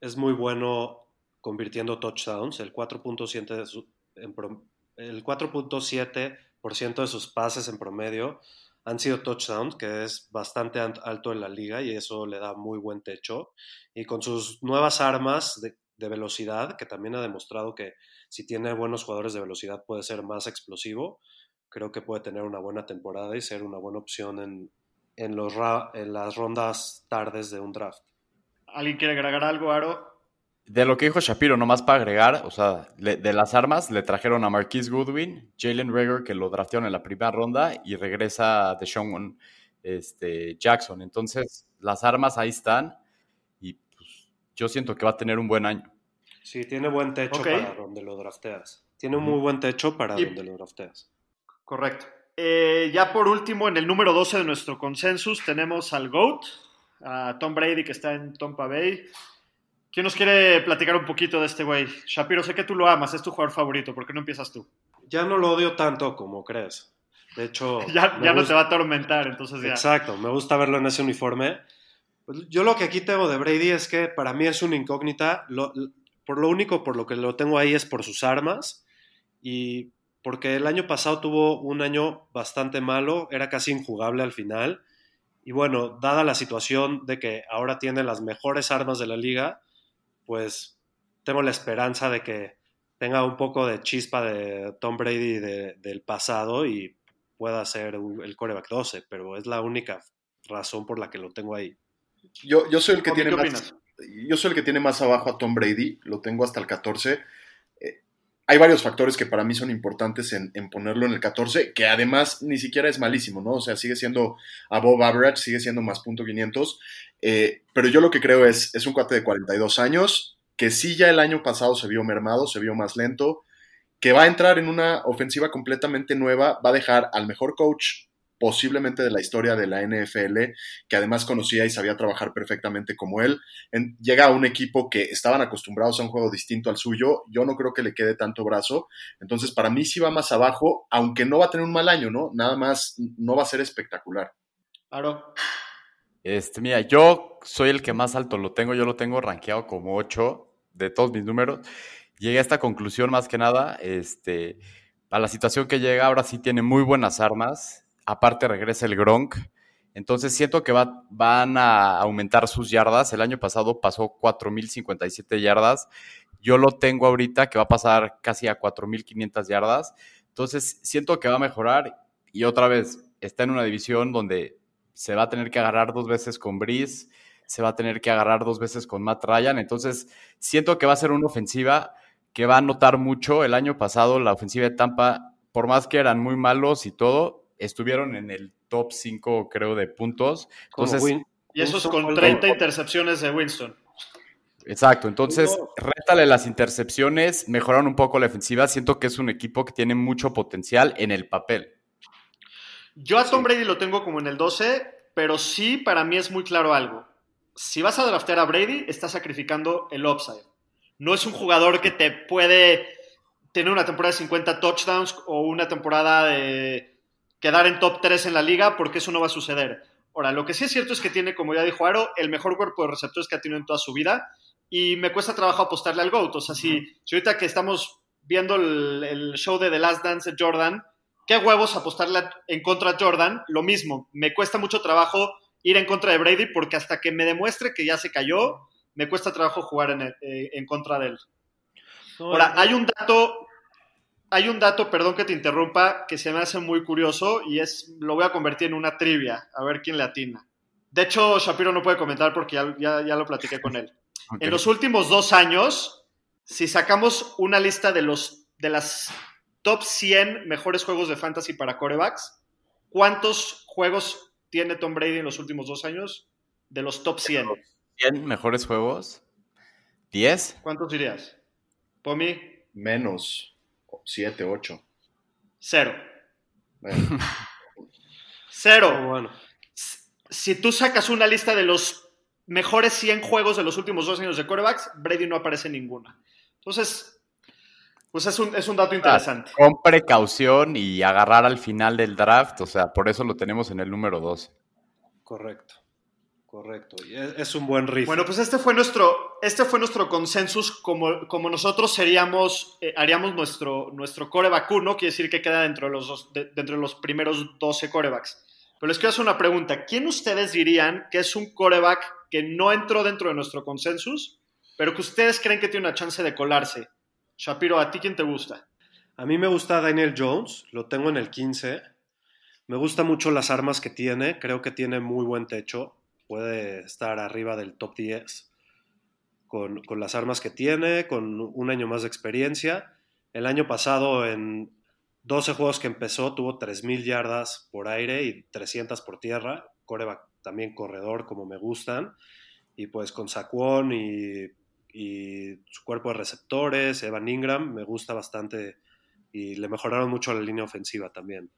es muy bueno convirtiendo touchdowns, el 4.7 de su- en pro- el 4.7% de sus pases en promedio han sido touchdowns, que es bastante an- alto en la liga y eso le da muy buen techo. Y con sus nuevas armas de, de velocidad, que también ha demostrado que si tiene buenos jugadores de velocidad puede ser más explosivo, creo que puede tener una buena temporada y ser una buena opción en, en, los en las rondas tardes de un draft. ¿Alguien quiere agregar algo, Aro? De lo que dijo Shapiro, nomás para agregar, o sea, le- de las armas le trajeron a Marquise Goodwin, Jalen Rager, que lo draftearon en la primera ronda, y regresa Deshaun este, Jackson. Entonces, las armas ahí están, y pues, yo siento que va a tener un buen año. Sí, tiene buen techo para donde lo drafteas. Tiene un muy buen techo para Y- donde lo drafteas. Correcto. Eh, ya por último, en el número 12 de nuestro consensus tenemos al GOAT, a Tom Brady, que está en Tampa Bay. ¿Quién nos quiere platicar un poquito de este güey? Shapiro, sé que tú lo amas, es tu jugador favorito, ¿por qué no empiezas tú? Ya no lo odio tanto como crees. De hecho, Ya, ya no gusta- te va a atormentar, entonces ya. Exacto, me gusta verlo en ese uniforme. Pues yo lo que aquí tengo de Brady es que para mí es una incógnita. Lo- por lo único por lo que lo tengo ahí es por sus armas y porque el año pasado tuvo un año bastante malo, era casi injugable al final. Y bueno, dada la situación de que ahora tiene las mejores armas de la liga, pues tengo la esperanza de que tenga un poco de chispa de Tom Brady de- del pasado y pueda ser un- el coreback 12, pero es la única razón por la que lo tengo ahí. Yo, yo soy el que tiene ¿qué más, yo soy el que tiene más abajo a Tom Brady, lo tengo hasta el 14. Eh, hay varios factores que para mí son importantes en, ponerlo en el 14, que además ni siquiera es malísimo, ¿no? O sea, sigue siendo above average, sigue siendo más punto 500, eh, pero yo lo que creo es, es un cuate de 42 años, que sí ya el año pasado se vio mermado, se vio más lento, que va a entrar en una ofensiva completamente nueva, va a dejar al mejor coach posiblemente de la historia de la NFL, que además conocía y sabía trabajar perfectamente como él. En- llega a un equipo que estaban acostumbrados a un juego distinto al suyo, yo no creo que le quede tanto brazo, entonces para mí sí va más abajo, aunque no va a tener un mal año, ¿no? Nada más no va a ser espectacular. Aro. Este, mira, yo soy el que más alto lo tengo, yo lo tengo rankeado como 8 de todos mis números. Llegué a esta conclusión más que nada, este, a la situación que llega, ahora sí tiene muy buenas armas, aparte regresa el Gronk, entonces siento que va- van a aumentar sus yardas, el año pasado pasó 4.057 yardas, yo lo tengo ahorita que va a pasar casi a 4.500 yardas, entonces siento que va a mejorar y otra vez está en una división donde se va a tener que agarrar dos veces con Breeze, se va a tener que agarrar dos veces con Matt Ryan. Entonces, siento que va a ser una ofensiva que va a notar mucho. El año pasado, la ofensiva de Tampa, por más que eran muy malos y todo, estuvieron en el top 5, creo, de puntos. Entonces, Win- Y eso es con fue el 30 gol. intercepciones de Winston. exacto. Entonces, No. rétale las intercepciones, mejoraron un poco la ofensiva. Siento que es un equipo que tiene mucho potencial en el papel. Yo a Tom Brady lo tengo como en el 12, pero sí para mí es muy claro algo. Si vas a draftear a Brady, estás sacrificando el upside. No es un jugador que te puede tener una temporada de 50 touchdowns o una temporada de quedar en top 3 en la liga, porque eso no va a suceder. Ahora, lo que sí es cierto es que tiene, como ya dijo Aro, el mejor cuerpo de receptores que ha tenido en toda su vida y me cuesta trabajo apostarle al GOAT. O sea, si, si ahorita que estamos viendo el, el show de The Last Dance de Jordan, ¿qué huevos apostarle en contra de Jordan? Lo mismo, me cuesta mucho trabajo ir en contra de Brady porque hasta que me demuestre que ya se cayó, me cuesta trabajo jugar en, el- eh, en contra de él. Ahora, hay un dato, hay un dato, perdón que te interrumpa, que se me hace muy curioso y es, lo voy a convertir en una trivia, a ver quién le atina. De hecho, Shapiro no puede comentar porque ya, ya, ya lo platiqué con él. En los últimos dos años, si sacamos una lista de, los, de las top 100 mejores juegos de fantasy para corebacks, ¿cuántos juegos tiene Tom Brady en los últimos dos años? De los top 100. 100 mejores juegos. 10. ¿Cuántos dirías? Pomi, Menos 7, 8. cero. Bueno, Cero. bueno. si tú sacas una lista de los mejores 100 juegos de los últimos dos años de corebacks, Brady no aparece en ninguna. Entonces, pues es un, es un dato interesante. Con precaución y agarrar al final del draft. O sea, por eso lo tenemos en el número 2. Correcto. Correcto. Y es, un buen riff. Bueno, pues este fue nuestro, este fue nuestro consensus. Como, como nosotros seríamos, eh, haríamos nuestro, nuestro coreback 1, quiere decir que queda dentro de, los dos- de- dentro de los primeros 12 corebacks. Pero les quiero hacer una pregunta. ¿Quién ustedes dirían que es un coreback que no entró dentro de nuestro consensus, pero que ustedes creen que tiene una chance de colarse? Shapiro, ¿a ti quién te gusta? A mí me gusta Daniel Jones, lo tengo en el 15. Me gusta mucho las armas que tiene, creo que tiene muy buen techo, puede estar arriba del top 10 con, con las armas que tiene, con un año más de experiencia. El año pasado, en 12 juegos que empezó, tuvo 3.000 yardas por aire y 300 por tierra. Coreback también corredor, como me gustan. Y pues con Saquon y, y su cuerpo de receptores, Evan Ingram, me gusta bastante y le mejoraron mucho la línea ofensiva también.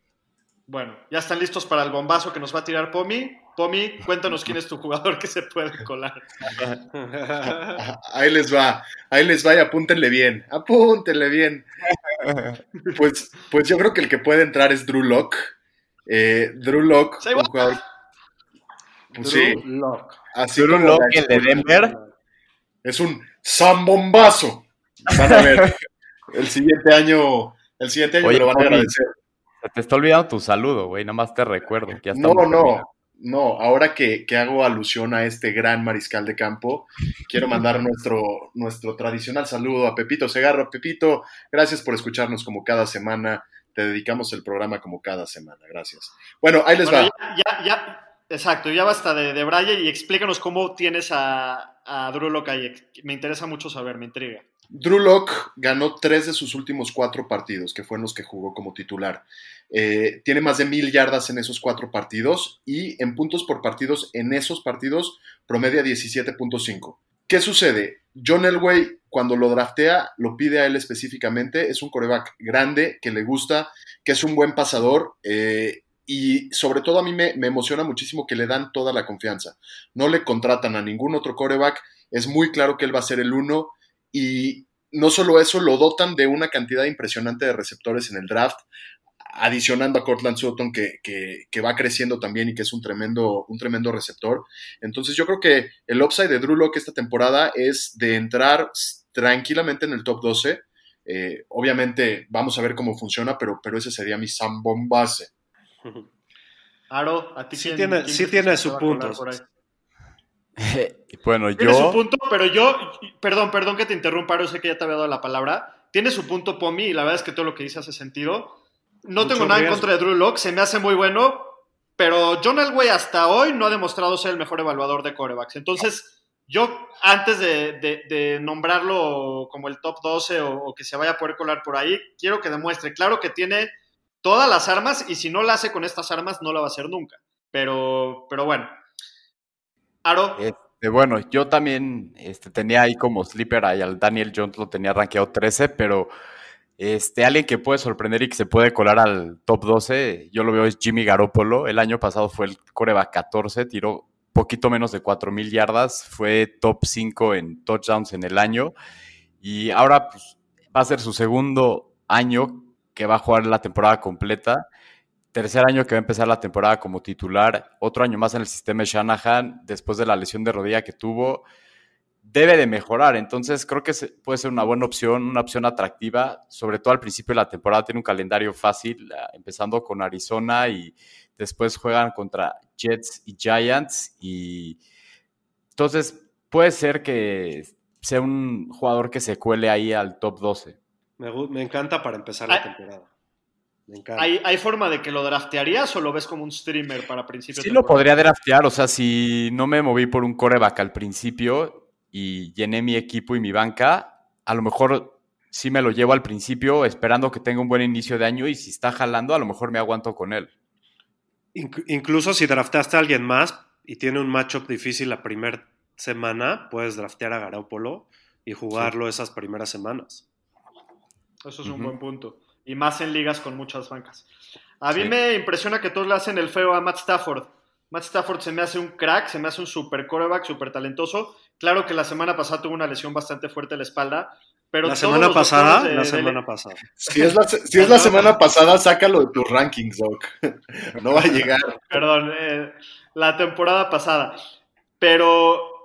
Bueno, ya están listos para el bombazo que nos va a tirar Pomi. Pomi, cuéntanos quién es tu jugador que se puede colar. Ahí les va, ahí les va y apúntenle bien, apúntenle bien. Pues, pues yo creo que el que puede entrar es Drew Lock. Drew Lock, un jugador. Pues sí, Drew Lock. así Drew Lock, el de Denver. es un zambombazo. Van a ver, el siguiente año, el siguiente año Oye, me lo van a agradecer. Se te está olvidando tu saludo, güey. Nada más te recuerdo. que ya No, no, terminando. no. Ahora que, que hago alusión a este gran mariscal de campo, quiero mandar nuestro, nuestro tradicional saludo a Pepito Segarra. Pepito, gracias por escucharnos como cada semana. Te dedicamos el programa como cada semana. Gracias. Bueno, ahí les Bueno, va. ya, ya, ya- exacto, ya basta de, de Braille y explícanos cómo tienes a, a Lock ahí. Me interesa mucho saber, me intriga. Drew Lock ganó tres de sus últimos cuatro partidos, que fueron los que jugó como titular. Eh, tiene más de mil yardas en esos cuatro partidos y en puntos por partidos en esos partidos promedia 17.5. ¿Qué sucede? John Elway, cuando lo draftea, lo pide a él específicamente. Es un coreback grande, que le gusta, que es un buen pasador. eh, y sobre todo a mí me, me emociona muchísimo que le dan toda la confianza. No le contratan a ningún otro coreback. Es muy claro que él va a ser el uno. Y no solo eso, lo dotan de una cantidad impresionante de receptores en el draft, adicionando a Cortland Sutton, que, que- que va creciendo también y que es un tremendo, un tremendo receptor. Entonces yo creo que el upside de Drew esta temporada es de entrar tranquilamente en el top 12. Eh, obviamente vamos a ver cómo funciona, pero, pero ese sería mi Sam Bombase. Aro, a ti Sí quién- tiene- quién sí tiene bueno, Tiene su yo. punto, pero yo, perdón, perdón que te interrumpa, Aro, sé que ya te había dado la palabra. Tiene su punto, Pomi, y la verdad es que todo lo que dice hace sentido. No Mucho tengo nada en riesgo. contra de Drew Lock, se me hace muy bueno, pero John Elway hasta hoy no ha demostrado ser el mejor evaluador de corebacks. Entonces, yo antes de, de- de nombrarlo como el top 12 o, o que se vaya a poder colar por ahí, quiero que demuestre, claro que tiene todas las armas y si no la hace con estas armas, no la va a hacer nunca. Pero, pero bueno. Aro, Este, bueno, yo también este, tenía ahí como sleeper ahí al Daniel Jones, lo tenía rankeado 13, pero este, alguien que puede sorprender y que se puede colar al top 12, yo lo veo es Jimmy Garoppolo. El año pasado fue el coreback 14, tiró poquito menos de 4.000 yardas, fue top 5 en touchdowns en el año y ahora pues, va a ser su segundo año que va a jugar la temporada completa. Tercer año que va a empezar la temporada como titular, otro año más en el sistema de Shanahan, después de la lesión de rodilla que tuvo, debe de mejorar. Entonces creo que puede ser una buena opción, una opción atractiva, sobre todo al principio de la temporada. Tiene un calendario fácil, ah, empezando con Arizona y después juegan contra Jets y Giants. Y entonces puede ser que sea un jugador que se cuele ahí al top 12. Me, encanta para empezar Ah. la temporada. ¿Hay, ¿hay forma de que lo draftearías o lo ves como un streamer para principios Sí lo podría draftear, o sea, si no me moví por un coreback al principio y llené mi equipo y mi banca, a lo mejor sí me lo llevo al principio esperando que tenga un buen inicio de año y si está jalando, a lo mejor me aguanto con él. Inc- incluso si draftaste a alguien más y tiene un matchup difícil la primera semana, puedes draftear a Garoppolo y jugarlo esas primeras semanas. Eso es un buen punto. Y más en ligas con muchas bancas. A mí Sí. me impresiona que todos le hacen el feo a Matt Stafford. Matt Stafford se me hace un crack, se me hace un super coreback, super talentoso. Claro que la semana pasada tuvo una lesión bastante fuerte en la espalda, pero la semana pasada, de- la de- semana pasada. Si es la, si es la semana pasada, sácalo de tus rankings, Doc. No va a llegar. Perdón, eh, la temporada pasada. pero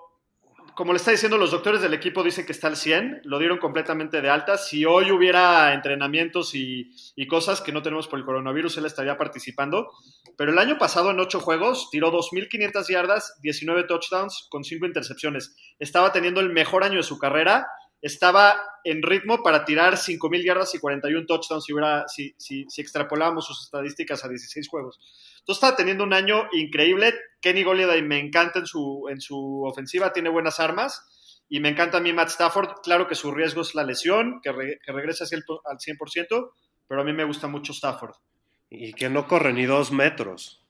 como le está diciendo, los doctores del equipo dicen que está al 100, lo dieron completamente de alta. Si hoy hubiera entrenamientos y, cosas que no tenemos por el coronavirus, él estaría participando. Pero el año pasado en ocho juegos tiró 2.500 yardas, 19 touchdowns con 5 intercepciones. Estaba teniendo el mejor año de su carrera. Estaba en ritmo para tirar 5.000 yardas y 41 touchdowns si, hubiera, si, si extrapolábamos sus estadísticas a 16 juegos. Entonces está teniendo un año increíble. Kenny Golladay me encanta en su, en su ofensiva, tiene buenas armas. Y me encanta a mí Matt Stafford. Claro que su riesgo es la lesión, que, re, que regrese al 100%, pero a mí me gusta mucho Stafford. Y que no corre ni dos metros.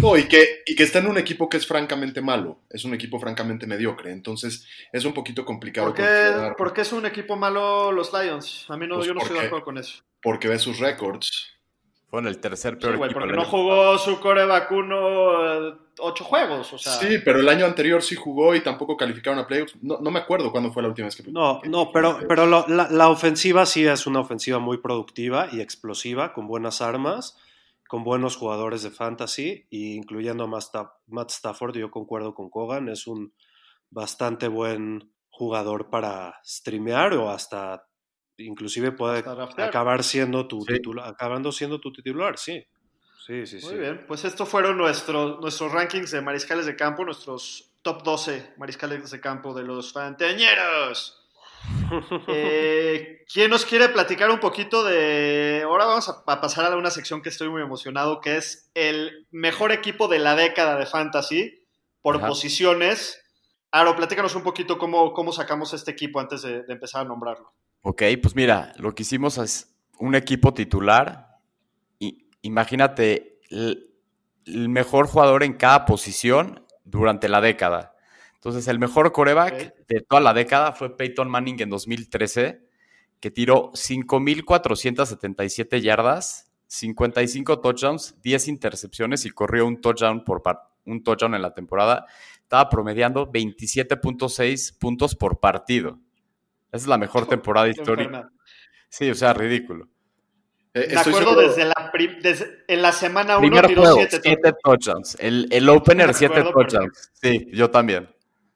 No, y que, y que está en un equipo que es francamente malo, es un equipo francamente mediocre, entonces es un poquito complicado. ¿Por qué, ¿por qué es un equipo malo los Lions? A mí no, pues yo no estoy de acuerdo con eso. Porque ve sus récords. Fue en el tercer peor sí, güey, equipo. porque no jugó su core vacuno eh, ocho juegos, o sea. Sí, pero el año anterior sí jugó y tampoco calificaron a playoffs. No, no me acuerdo cuándo fue la última vez que. No, que, no, pero, pero lo, la, la ofensiva sí es una ofensiva muy productiva y explosiva, con buenas armas con buenos jugadores de fantasy, y incluyendo a Matt Stafford, yo concuerdo con Kogan, es un bastante buen jugador para streamear o hasta inclusive puede acabar siendo tu sí. titular, acabando siendo tu titular, sí. Sí, sí, Muy sí. bien, pues estos fueron nuestros, nuestros rankings de mariscales de campo, nuestros top 12 mariscales de campo de los fantañeros. Eh, ¿Quién nos quiere platicar un poquito de... Ahora vamos a, a, pasar a una sección que estoy muy emocionado, que es el mejor equipo de la década de Fantasy por Ajá. posiciones. Aro, platícanos un poquito cómo, cómo sacamos este equipo antes de, de, empezar a nombrarlo. Ok, pues mira, lo que hicimos es un equipo titular. Y, imagínate, el, el mejor jugador en cada posición durante la década. Entonces, el mejor coreback okay. de toda la década fue Peyton Manning en 2013, que tiró 5.477 yardas, 55 touchdowns, 10 intercepciones y corrió un touchdown, por un touchdown en la temporada. Estaba promediando 27.6 puntos por partido. Esa es la mejor temporada histórica. Sí, o sea, ridículo. Eh, Me acuerdo seguro. desde la, desde, en la semana 1 tiró 7 touchdowns. El, el opener 7 touchdowns. Sí, yo también.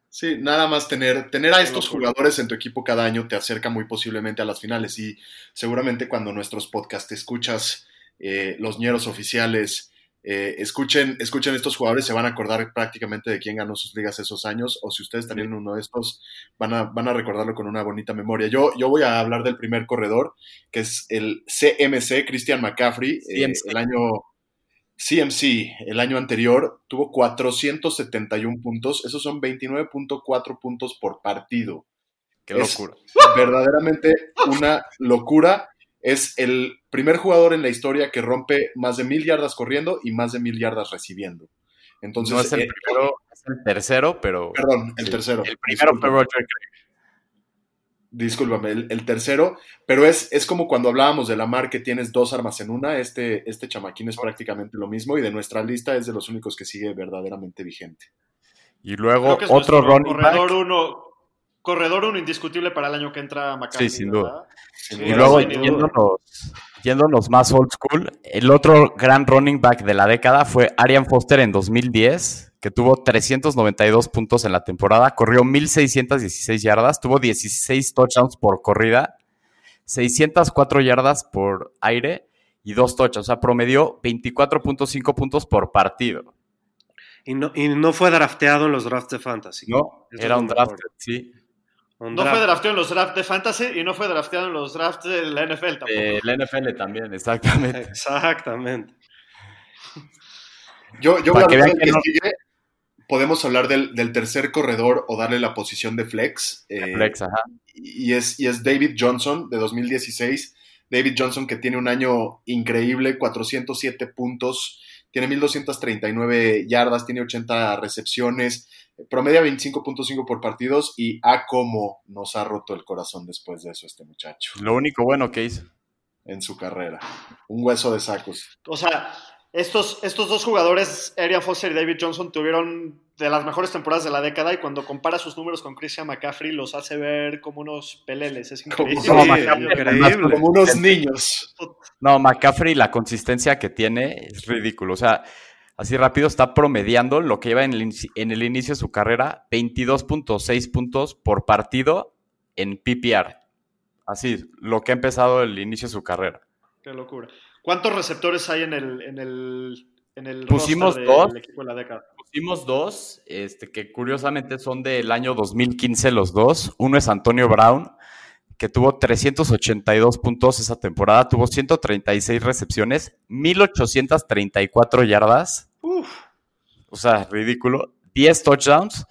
Sí, nada más tener, tener a estos jugadores en tu equipo cada año te acerca muy posiblemente a las finales y seguramente cuando nuestros podcasts escuchas eh, los ñeros oficiales, eh, escuchen, escuchen estos jugadores, se van a acordar prácticamente de quién ganó sus ligas esos años o si ustedes también uno de estos, van a, van a recordarlo con una bonita memoria. Yo, yo voy a hablar del primer corredor, que es el CMC, Christian McCaffrey, eh, el año... CMC el año anterior tuvo 471 puntos, esos son 29.4 puntos por partido. Qué locura. Verdaderamente una locura. Es el primer jugador en la historia que rompe más de mil yardas corriendo y más de mil yardas recibiendo. Entonces, no es el, eh, primero, es el tercero, pero. Perdón, el sí, tercero. El primero fue Roger Craig discúlpame, el, el, tercero, pero es, es como cuando hablábamos de la mar que tienes dos armas en una, este, este chamaquín es prácticamente lo mismo y de nuestra lista es de los únicos que sigue verdaderamente vigente. Y luego otro running corredor back. Uno, corredor uno indiscutible para el año que entra McCarthy. Sí, sin duda. Sin y luego yéndonos, yéndonos, más old school, el otro gran running back de la década fue Arian Foster en 2010 que tuvo 392 puntos en la temporada, corrió 1616 yardas, tuvo 16 touchdowns por corrida, 604 yardas por aire y dos touchdowns, o sea, promedió 24.5 puntos por partido. Y no, y no, fue drafteado en los drafts de fantasy. No, Eso era un draft, sí. Un no draft. fue drafteado en los drafts de fantasy y no fue drafteado en los drafts de la NFL tampoco. Eh, la NFL también, exactamente. Exactamente. Yo, yo voy a que no... sigue, podemos hablar del, del, tercer corredor o darle la posición de flex. Eh, flex, ajá. Y es, y es David Johnson de 2016. David Johnson que tiene un año increíble, 407 puntos, tiene 1239 yardas, tiene 80 recepciones, promedia 25.5 por partidos y a cómo nos ha roto el corazón después de eso este muchacho. Lo único bueno que hizo. En su carrera. Un hueso de sacos. O sea, estos, estos dos jugadores, Arian Foster y David Johnson, tuvieron de las mejores temporadas de la década y cuando compara sus números con Christian McCaffrey los hace ver como unos peleles. Es increíble. Como, increíble. como unos niños. No, McCaffrey, la consistencia que tiene es ridículo. O sea, así rápido, está promediando lo que lleva en el, en el inicio de su carrera, 22.6 puntos por partido en PPR. Así, lo que ha empezado el inicio de su carrera. Qué locura. ¿Cuántos receptores hay en el, en el, en el Pusimos roster dos. del equipo de la década? Pusimos dos, este, que curiosamente son del año 2015 los dos. Uno es Antonio Brown, que tuvo 382 puntos esa temporada, tuvo 136 recepciones, 1834 yardas. Uf, O sea, ridículo. 10 touchdowns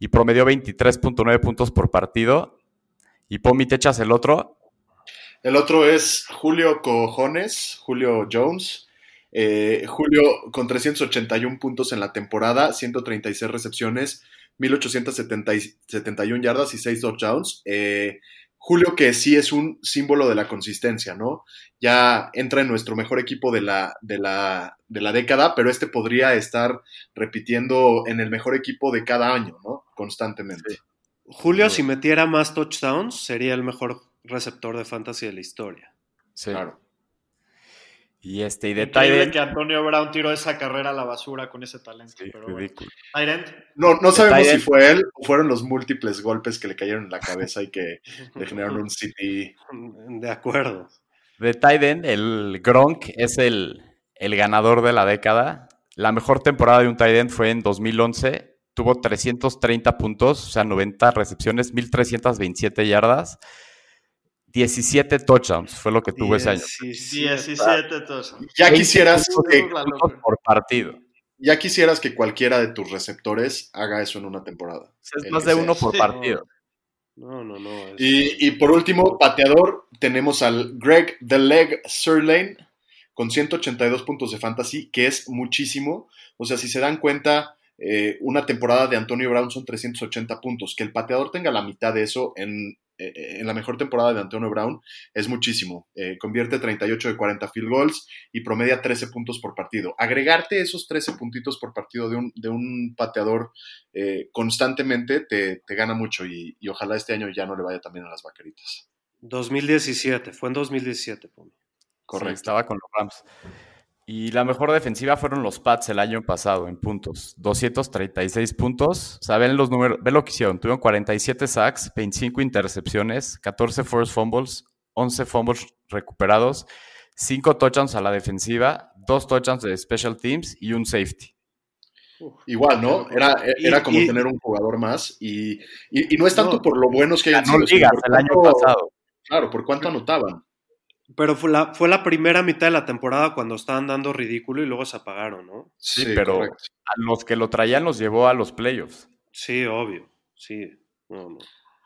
y promedió 23.9 puntos por partido. Y Pomi, ¿te echas el otro? El otro es Julio Cojones, Julio Jones. Eh, Julio con 381 puntos en la temporada, 136 recepciones, 1871 yardas y 6 touchdowns. Eh, Julio que sí es un símbolo de la consistencia, ¿no? Ya entra en nuestro mejor equipo de la, de la, de la década, pero este podría estar repitiendo en el mejor equipo de cada año, ¿no? Constantemente. Julio, si metiera más touchdowns, sería el mejor receptor de fantasy de la historia. Sí. Claro. Y este, y de Tyrant. que Antonio Brown tiró esa carrera a la basura con ese talento. Sí, pero bueno. ridículo. Tyrant, No, no sabemos si fue él o fueron los múltiples golpes que le cayeron en la cabeza y que le generaron un CT. De acuerdo. De Tiden, el Gronk es el, el ganador de la década. La mejor temporada de un tight end fue en 2011. Tuvo 330 puntos, o sea, 90 recepciones, 1327 yardas, 17 touchdowns fue lo que tuvo ese año. 17 entonces. Ya quisieras, que, por partido. ya quisieras que cualquiera de tus receptores haga eso en una temporada. Es más de uno por partido. No, no, no. es- Y, y por último, pateador, tenemos al Greg The Leg Sirlane con 182 puntos de fantasy, que es muchísimo. O sea, si se dan cuenta, eh, una temporada de Antonio Brown son 380 puntos. Que el pateador tenga la mitad de eso en, eh, en la mejor temporada de Antonio Brown es muchísimo. Eh, convierte 38 de 40 field goals y promedia 13 puntos por partido. Agregarte esos 13 puntitos por partido de un, de un pateador eh, constantemente te, te gana mucho y, y ojalá este año ya no le vaya también a las vaqueritas. 2017, fue en 2017. Pomi. Sí, Correcto. estaba con los Rams. Y la mejor defensiva fueron los Pats el año pasado en puntos. 236 puntos. O sea, ven los números, ven lo que hicieron. Tuvieron 47 sacks, 25 intercepciones, 14 forced fumbles, 11 fumbles recuperados, 5 touchdowns a la defensiva, 2 touchdowns de special teams y un safety. Igual, ¿no? Era, era Y- como y- tener un jugador más y, y- y no es tanto No. por lo buenos que hayan Ganó sido, ligas el año pasado. Claro, por cuánto anotaban. Pero fue la, fue la primera mitad de la temporada cuando estaban dando ridículo y luego se apagaron, ¿no? Sí, pero correcto. a los que lo traían los llevó a los playoffs. Sí, obvio. Sí. No, no.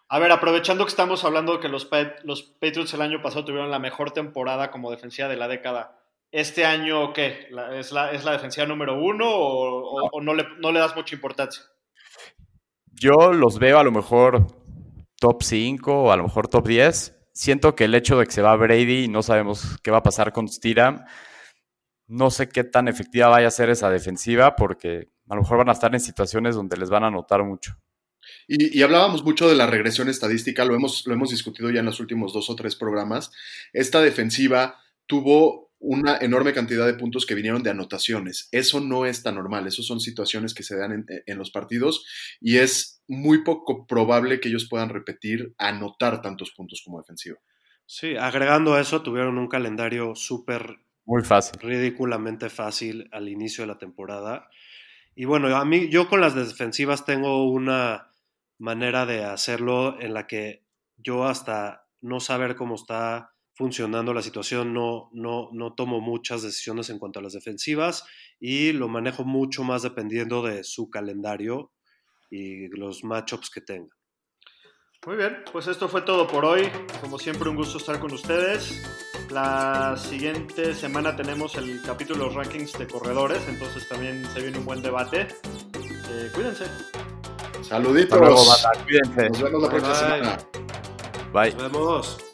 A ver, aprovechando que estamos hablando que los, los Patriots el año pasado tuvieron la mejor temporada como defensiva de la década. ¿Este año qué? ¿La- es, la, ¿Es la defensiva número uno o, o- o no, le, no le das mucha importancia? Yo los veo a lo mejor top 5 o a lo mejor top 10. Siento que el hecho de que se va Brady y no sabemos qué va a pasar con Steedham, no sé qué tan efectiva vaya a ser esa defensiva porque a lo mejor van a estar en situaciones donde les van a anotar mucho. Y, y hablábamos mucho de la regresión estadística, lo hemos, lo hemos discutido ya en los últimos dos o tres programas. Esta defensiva tuvo una enorme cantidad de puntos que vinieron de anotaciones. Eso no es tan normal, eso son situaciones que se dan en, en los partidos y es muy poco probable que ellos puedan repetir anotar tantos puntos como defensiva. Sí, agregando a eso, tuvieron un calendario súper Muy fácil. ridículamente fácil al inicio de la temporada. Y bueno, a mí, yo con las defensivas tengo una manera de hacerlo en la que yo hasta no saber cómo está funcionando la situación, no, no, no tomo muchas decisiones en cuanto a las defensivas y lo manejo mucho más dependiendo de su calendario y los matchups que tenga. Muy bien, pues esto fue todo por hoy. Como siempre, un gusto estar con ustedes. La siguiente semana tenemos el capítulo de los rankings de corredores, entonces también se viene un buen debate. Eh, cuídense. Saluditos. Hasta luego. Cuídense. Nos vemos la Bye, próxima bye. semana. Bye. Nos vemos.